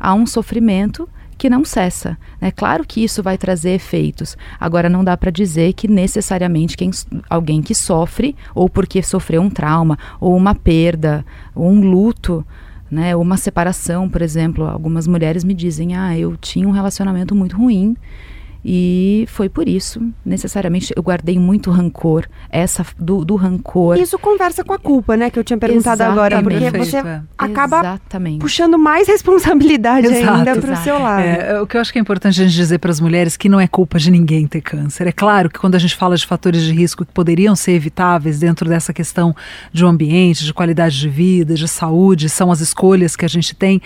Speaker 4: a um sofrimento que não cessa. É claro que isso vai trazer efeitos. Agora, não dá para dizer que necessariamente quem, alguém que sofre, ou porque sofreu um trauma, ou uma perda, ou um luto, né, uma separação, por exemplo. Algumas mulheres me dizem: ah, eu tinha um relacionamento muito ruim e foi por isso, necessariamente, eu guardei muito rancor, essa do, do rancor.
Speaker 1: Isso conversa com a culpa, né? Que eu tinha perguntado Exatamente. agora. Porque você é. acaba Exatamente. puxando mais responsabilidade Exato. ainda para o seu lado.
Speaker 3: É, o que eu acho que é importante a gente dizer para as mulheres que não é culpa de ninguém ter câncer. É claro que quando a gente fala de fatores de risco que poderiam ser evitáveis dentro dessa questão de um ambiente, de qualidade de vida, de saúde, são as escolhas que a gente tem.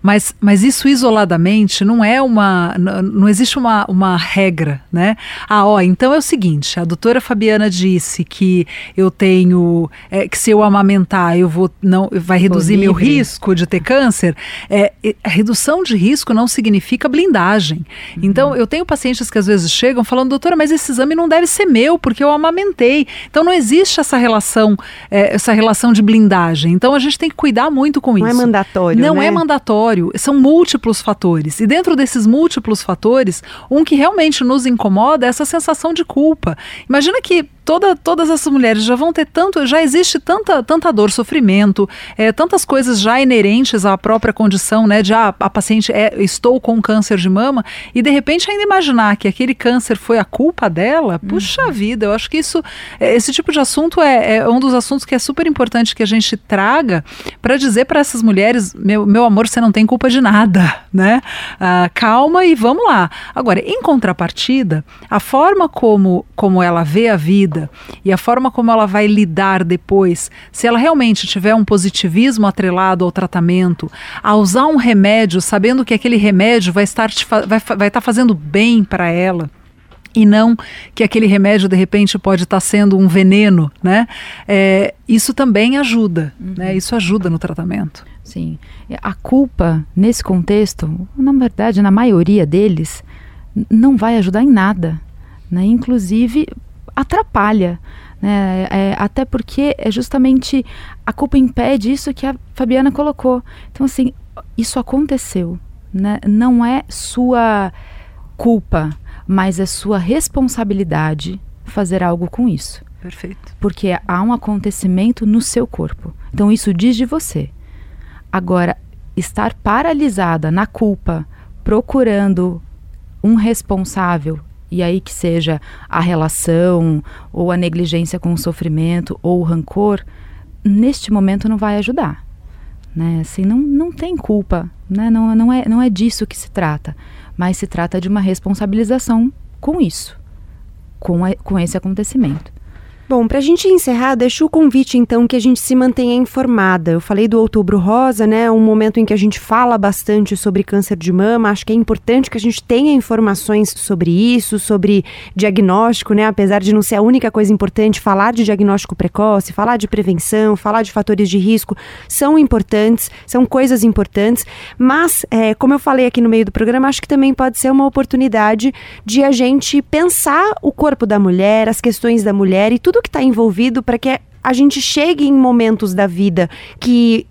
Speaker 3: Mas, mas isso isoladamente não é uma. Não, não existe uma, uma regra, né? Ah, ó, então é o seguinte: a doutora Fabiana disse que eu tenho. É, que se eu amamentar, eu vou. não vai reduzir meu risco de ter câncer. É, a redução de risco não significa blindagem. Uhum. Então, eu tenho pacientes que às vezes chegam falando, doutora, mas esse exame não deve ser meu, porque eu amamentei. Então, não existe essa relação, é, essa relação de blindagem. Então, a gente tem que cuidar muito com
Speaker 1: não
Speaker 3: isso.
Speaker 1: Não é mandatório.
Speaker 3: Não
Speaker 1: né?
Speaker 3: é mandatório. São múltiplos fatores. E dentro desses múltiplos fatores, um que realmente realmente nos incomoda é essa sensação de culpa. Imagina que toda, todas essas mulheres já vão ter tanto, já existe tanta, tanta dor, sofrimento, é, tantas coisas já inerentes à própria condição, né? De ah, a paciente é, estou com câncer de mama, e de repente ainda imaginar que aquele câncer foi a culpa dela, uhum. puxa vida, eu acho que isso, é, esse tipo de assunto é, é, um dos assuntos que é super importante que a gente traga para dizer para essas mulheres, meu, meu amor, você não tem culpa de nada, né? Ah, calma e vamos lá. Agora, em contrapartida, a forma como, como ela vê a vida, vida e a forma como ela vai lidar depois, se ela realmente tiver um positivismo atrelado ao tratamento, a usar um remédio sabendo que aquele remédio vai estar, vai, vai estar fazendo bem para ela e não que aquele remédio de repente pode estar sendo um veneno, né? É, isso também ajuda, uhum. né? Isso ajuda no tratamento.
Speaker 4: Sim, a culpa nesse contexto, na verdade, na maioria deles, não vai ajudar em nada, né? Inclusive atrapalha. Né? É, até porque é justamente a culpa impede isso que a Fabiana colocou. Então, assim, isso aconteceu. Né? Não é sua culpa, mas é sua responsabilidade fazer algo com isso.
Speaker 3: Perfeito.
Speaker 4: Porque há um acontecimento no seu corpo. Então, isso diz de você. Agora, estar paralisada na culpa, procurando um responsável e aí que seja a relação, ou a negligência com o sofrimento, ou o rancor, neste momento não vai ajudar. Né? Assim, não, não tem culpa, né? não, não, é, não é disso que se trata, mas se trata de uma responsabilização com isso, com, a, com esse acontecimento.
Speaker 1: Bom, para a gente encerrar, deixo o convite então que a gente se mantenha informada. Eu falei do Outubro Rosa, né? Um momento em que a gente fala bastante sobre câncer de mama. Acho que é importante que a gente tenha informações sobre isso, sobre diagnóstico, né? Apesar de não ser a única coisa importante, falar de diagnóstico precoce, falar de prevenção, falar de fatores de risco são importantes, são coisas importantes. Mas, é, como eu falei aqui no meio do programa, acho que também pode ser uma oportunidade de a gente pensar o corpo da mulher, as questões da mulher e tudo tudo que está envolvido para que a gente chegue em momentos da vida que,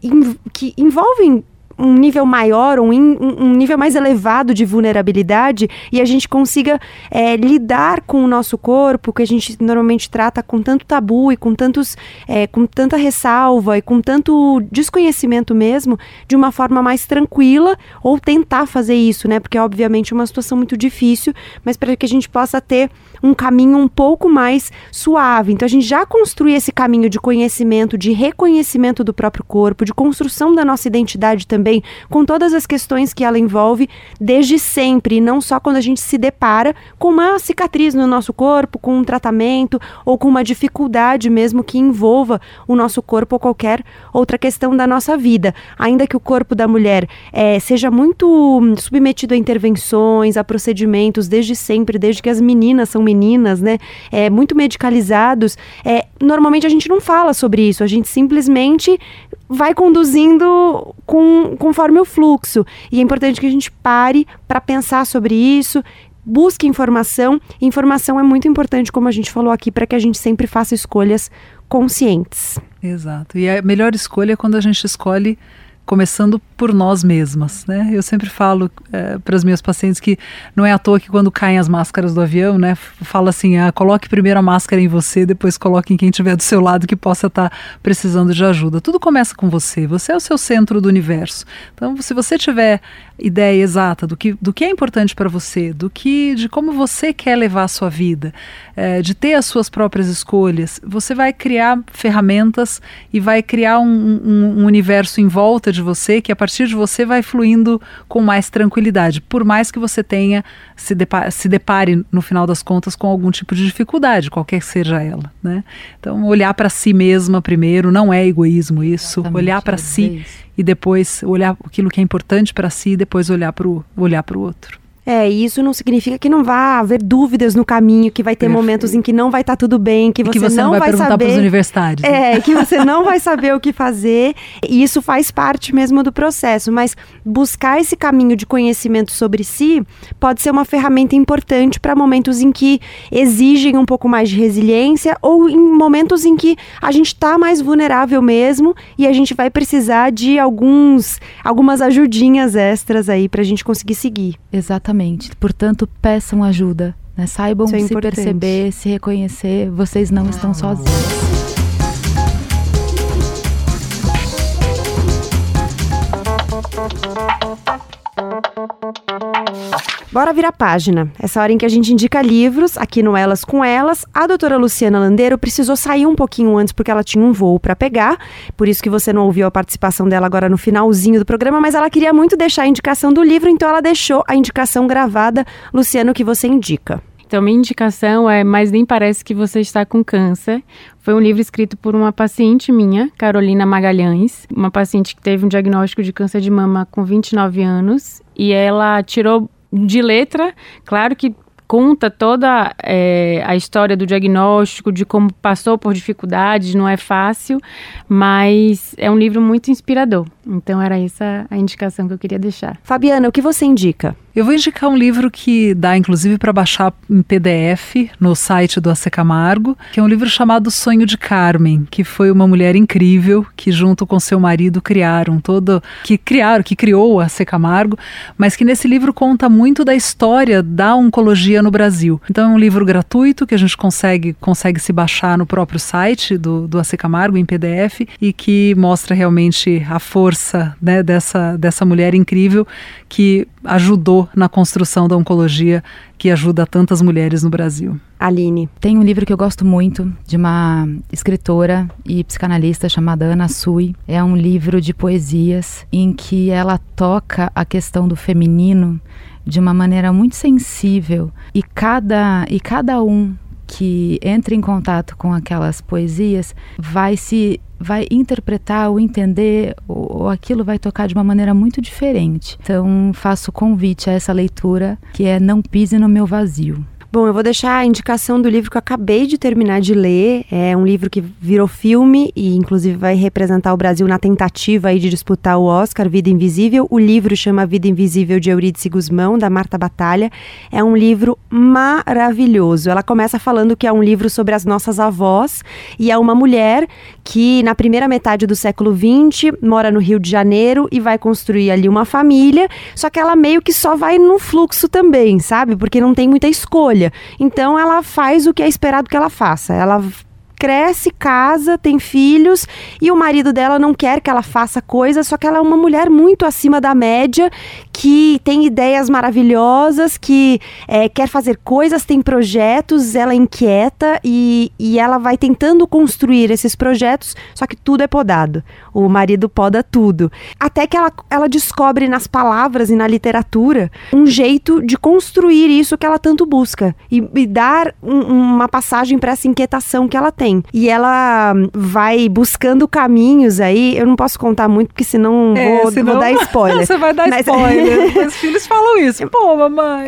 Speaker 1: que envolvem um nível maior, um, um, nível mais elevado de vulnerabilidade e a gente consiga é, lidar com o nosso corpo, que a gente normalmente trata com tanto tabu e com, tantos, é, com tanta ressalva e com tanto desconhecimento mesmo, de uma forma mais tranquila, ou tentar fazer isso, né? Porque, obviamente, é uma situação muito difícil, mas para que a gente possa ter um caminho um pouco mais suave. Então a gente já construi esse caminho de conhecimento, de reconhecimento do próprio corpo, de construção da nossa identidade também, com todas as questões que ela envolve desde sempre, e não só quando a gente se depara com uma cicatriz no nosso corpo, com um tratamento ou com uma dificuldade mesmo que envolva o nosso corpo ou qualquer outra questão da nossa vida. Ainda que o corpo da mulher é, seja muito hum, submetido a intervenções, a procedimentos desde sempre, desde que as meninas são meninas, né, é, muito medicalizados, é, normalmente a gente não fala sobre isso, a gente simplesmente vai conduzindo com, conforme o fluxo. E é importante que a gente pare para pensar sobre isso, busque informação. Informação é muito importante, como a gente falou aqui, para que a gente sempre faça escolhas conscientes.
Speaker 3: Exato. E a melhor escolha é quando a gente escolhe começando por nós mesmas, né? Eu sempre falo é, para as minhas pacientes que não é à toa que quando caem as máscaras do avião, né, fala assim, ah, coloque primeiro a máscara em você, depois coloque em quem estiver do seu lado que possa estar tá precisando de ajuda. Tudo começa com você, você é o seu centro do universo. Então, se você tiver ideia exata do que, do que é importante para você, do que, de como você quer levar a sua vida, é, de ter as suas próprias escolhas, você vai criar ferramentas e vai criar um, um, um universo em volta de de você, que a partir de você vai fluindo com mais tranquilidade, por mais que você tenha se depare, se depare no final das contas com algum tipo de dificuldade, qualquer que seja ela, né? Então olhar para si mesma primeiro não é egoísmo isso, Exatamente, olhar para é si e depois olhar aquilo que é importante para si e depois olhar para o olhar para o outro.
Speaker 1: É, e isso não significa que não vá haver dúvidas no caminho, que vai ter Perfeito. momentos em que não vai estar tá tudo bem, que você, que você não, não vai, vai perguntar para os
Speaker 3: universitários.
Speaker 1: Né? É, que você não vai saber o que fazer, e isso faz parte mesmo do processo, mas buscar esse caminho de conhecimento sobre si pode ser uma ferramenta importante para momentos em que exigem um pouco mais de resiliência ou em momentos em que a gente está mais vulnerável mesmo e a gente vai precisar de alguns algumas ajudinhas extras aí para a gente conseguir seguir.
Speaker 4: Exatamente. Exatamente. Portanto, peçam ajuda. Né? Saibam é se importante. perceber, se reconhecer. Vocês não estão sozinhos.
Speaker 1: Bora virar página. Essa hora em que a gente indica livros, aqui no Elas com Elas, a doutora Luciana Landeiro precisou sair um pouquinho antes porque ela tinha um voo para pegar, por isso que você não ouviu a participação dela agora no finalzinho do programa, mas ela queria muito deixar a indicação do livro, então ela deixou a indicação gravada. Luciano, o que você indica?
Speaker 2: Então, minha indicação é Mas Nem Parece Que Você Está com Câncer. Foi um livro escrito por uma paciente minha, Carolina Magalhães, uma paciente que teve um diagnóstico de câncer de mama com 29 anos. E ela tirou de letra, claro que conta toda é, a história do diagnóstico, de como passou por dificuldades, não é fácil, mas é um livro muito inspirador. Então era essa a indicação que eu queria deixar.
Speaker 1: Fabiana, o que você indica?
Speaker 3: Eu vou indicar um livro que dá inclusive para baixar em PDF no site do AC Camargo, que é um livro chamado Sonho de Carmen, que foi uma mulher incrível que junto com seu marido criaram todo, que criaram, que criou a AC Camargo, mas que nesse livro conta muito da história da oncologia no Brasil. Então é um livro gratuito que a gente consegue consegue se baixar no próprio site do do AC Camargo em PDF e que mostra realmente a força né, dessa dessa mulher incrível que ajudou na construção da oncologia que ajuda tantas mulheres no Brasil.
Speaker 1: Aline.
Speaker 4: Tem um livro que eu gosto muito de uma escritora e psicanalista chamada Ana Sui. É um livro de poesias em que ela toca a questão do feminino de uma maneira muito sensível e cada e cada um que entra em contato com aquelas poesias vai se vai interpretar ou entender ou, ou aquilo vai tocar de uma maneira muito diferente. Então faço convite a essa leitura que é Não pise no meu vazio.
Speaker 1: Bom, eu vou deixar a indicação do livro que eu acabei de terminar de ler. É um livro que virou filme e, inclusive, vai representar o Brasil na tentativa aí de disputar o Oscar, Vida Invisível. O livro chama Vida Invisível de Eurídice Guzmão, da Marta Batalha. É um livro maravilhoso. Ela começa falando que é um livro sobre as nossas avós e é uma mulher que, na primeira metade do século XX, mora no Rio de Janeiro e vai construir ali uma família, só que ela meio que só vai no fluxo também, sabe? Porque não tem muita escolha. Então ela faz o que é esperado que ela faça. Ela cresce, casa, tem filhos e o marido dela não quer que ela faça coisas, só que ela é uma mulher muito acima da média, que tem ideias maravilhosas, que é, quer fazer coisas, tem projetos, ela é inquieta e, e ela vai tentando construir esses projetos, só que tudo é podado. O marido poda tudo. Até que ela, ela descobre nas palavras e na literatura um jeito de construir isso que ela tanto busca e, e dar um, uma passagem para essa inquietação que ela tem. E ela vai buscando caminhos aí. Eu não posso contar muito, porque senão, é, vou, senão... vou dar spoiler.
Speaker 3: Você vai dar Mas... spoiler. Os filhos falam isso. Pô, mamãe.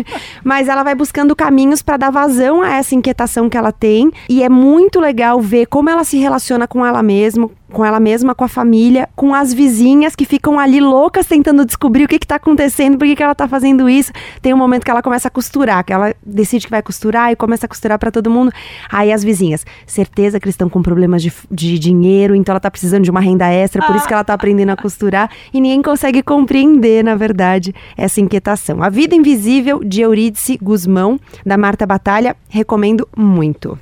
Speaker 1: Mas ela vai buscando caminhos para dar vazão a essa inquietação que ela tem. E é muito legal ver como ela se relaciona com ela mesma, com ela mesma, com a família, com as vizinhas que ficam ali loucas tentando descobrir o que está acontecendo, por que, que ela está fazendo isso. Tem um momento que ela começa a costurar, que ela decide que vai costurar e começa a costurar para todo mundo. Aí as vizinhas, certeza que eles estão com problemas de, de dinheiro, então ela está precisando de uma renda extra, por isso que ela está aprendendo a costurar e ninguém consegue compreender, na verdade, essa inquietação. A Vida Invisível de Eurídice Guzmão, da Marta Batalha, recomendo muito.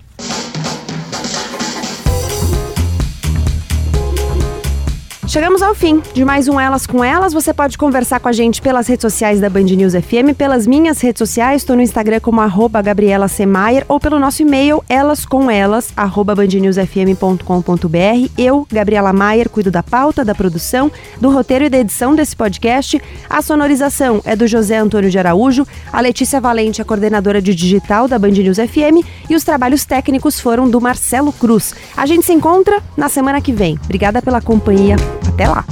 Speaker 1: Chegamos ao fim de mais um Elas com Elas. Você pode conversar com a gente pelas redes sociais da Band News FM, pelas minhas redes sociais, estou no Instagram como arroba Gabriela Semayer, ou pelo nosso e-mail elascomelas, arroba bandnewsfm.com.br. Eu, Gabriela Maier, cuido da pauta, da produção, do roteiro e da edição desse podcast. A sonorização é do José Antônio de Araújo, a Letícia Valente, a coordenadora de digital da Band News FM, e os trabalhos técnicos foram do Marcelo Cruz. A gente se encontra na semana que vem. Obrigada pela companhia. Até lá!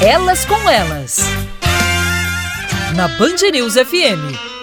Speaker 5: Elas com Elas. Na Band News FM.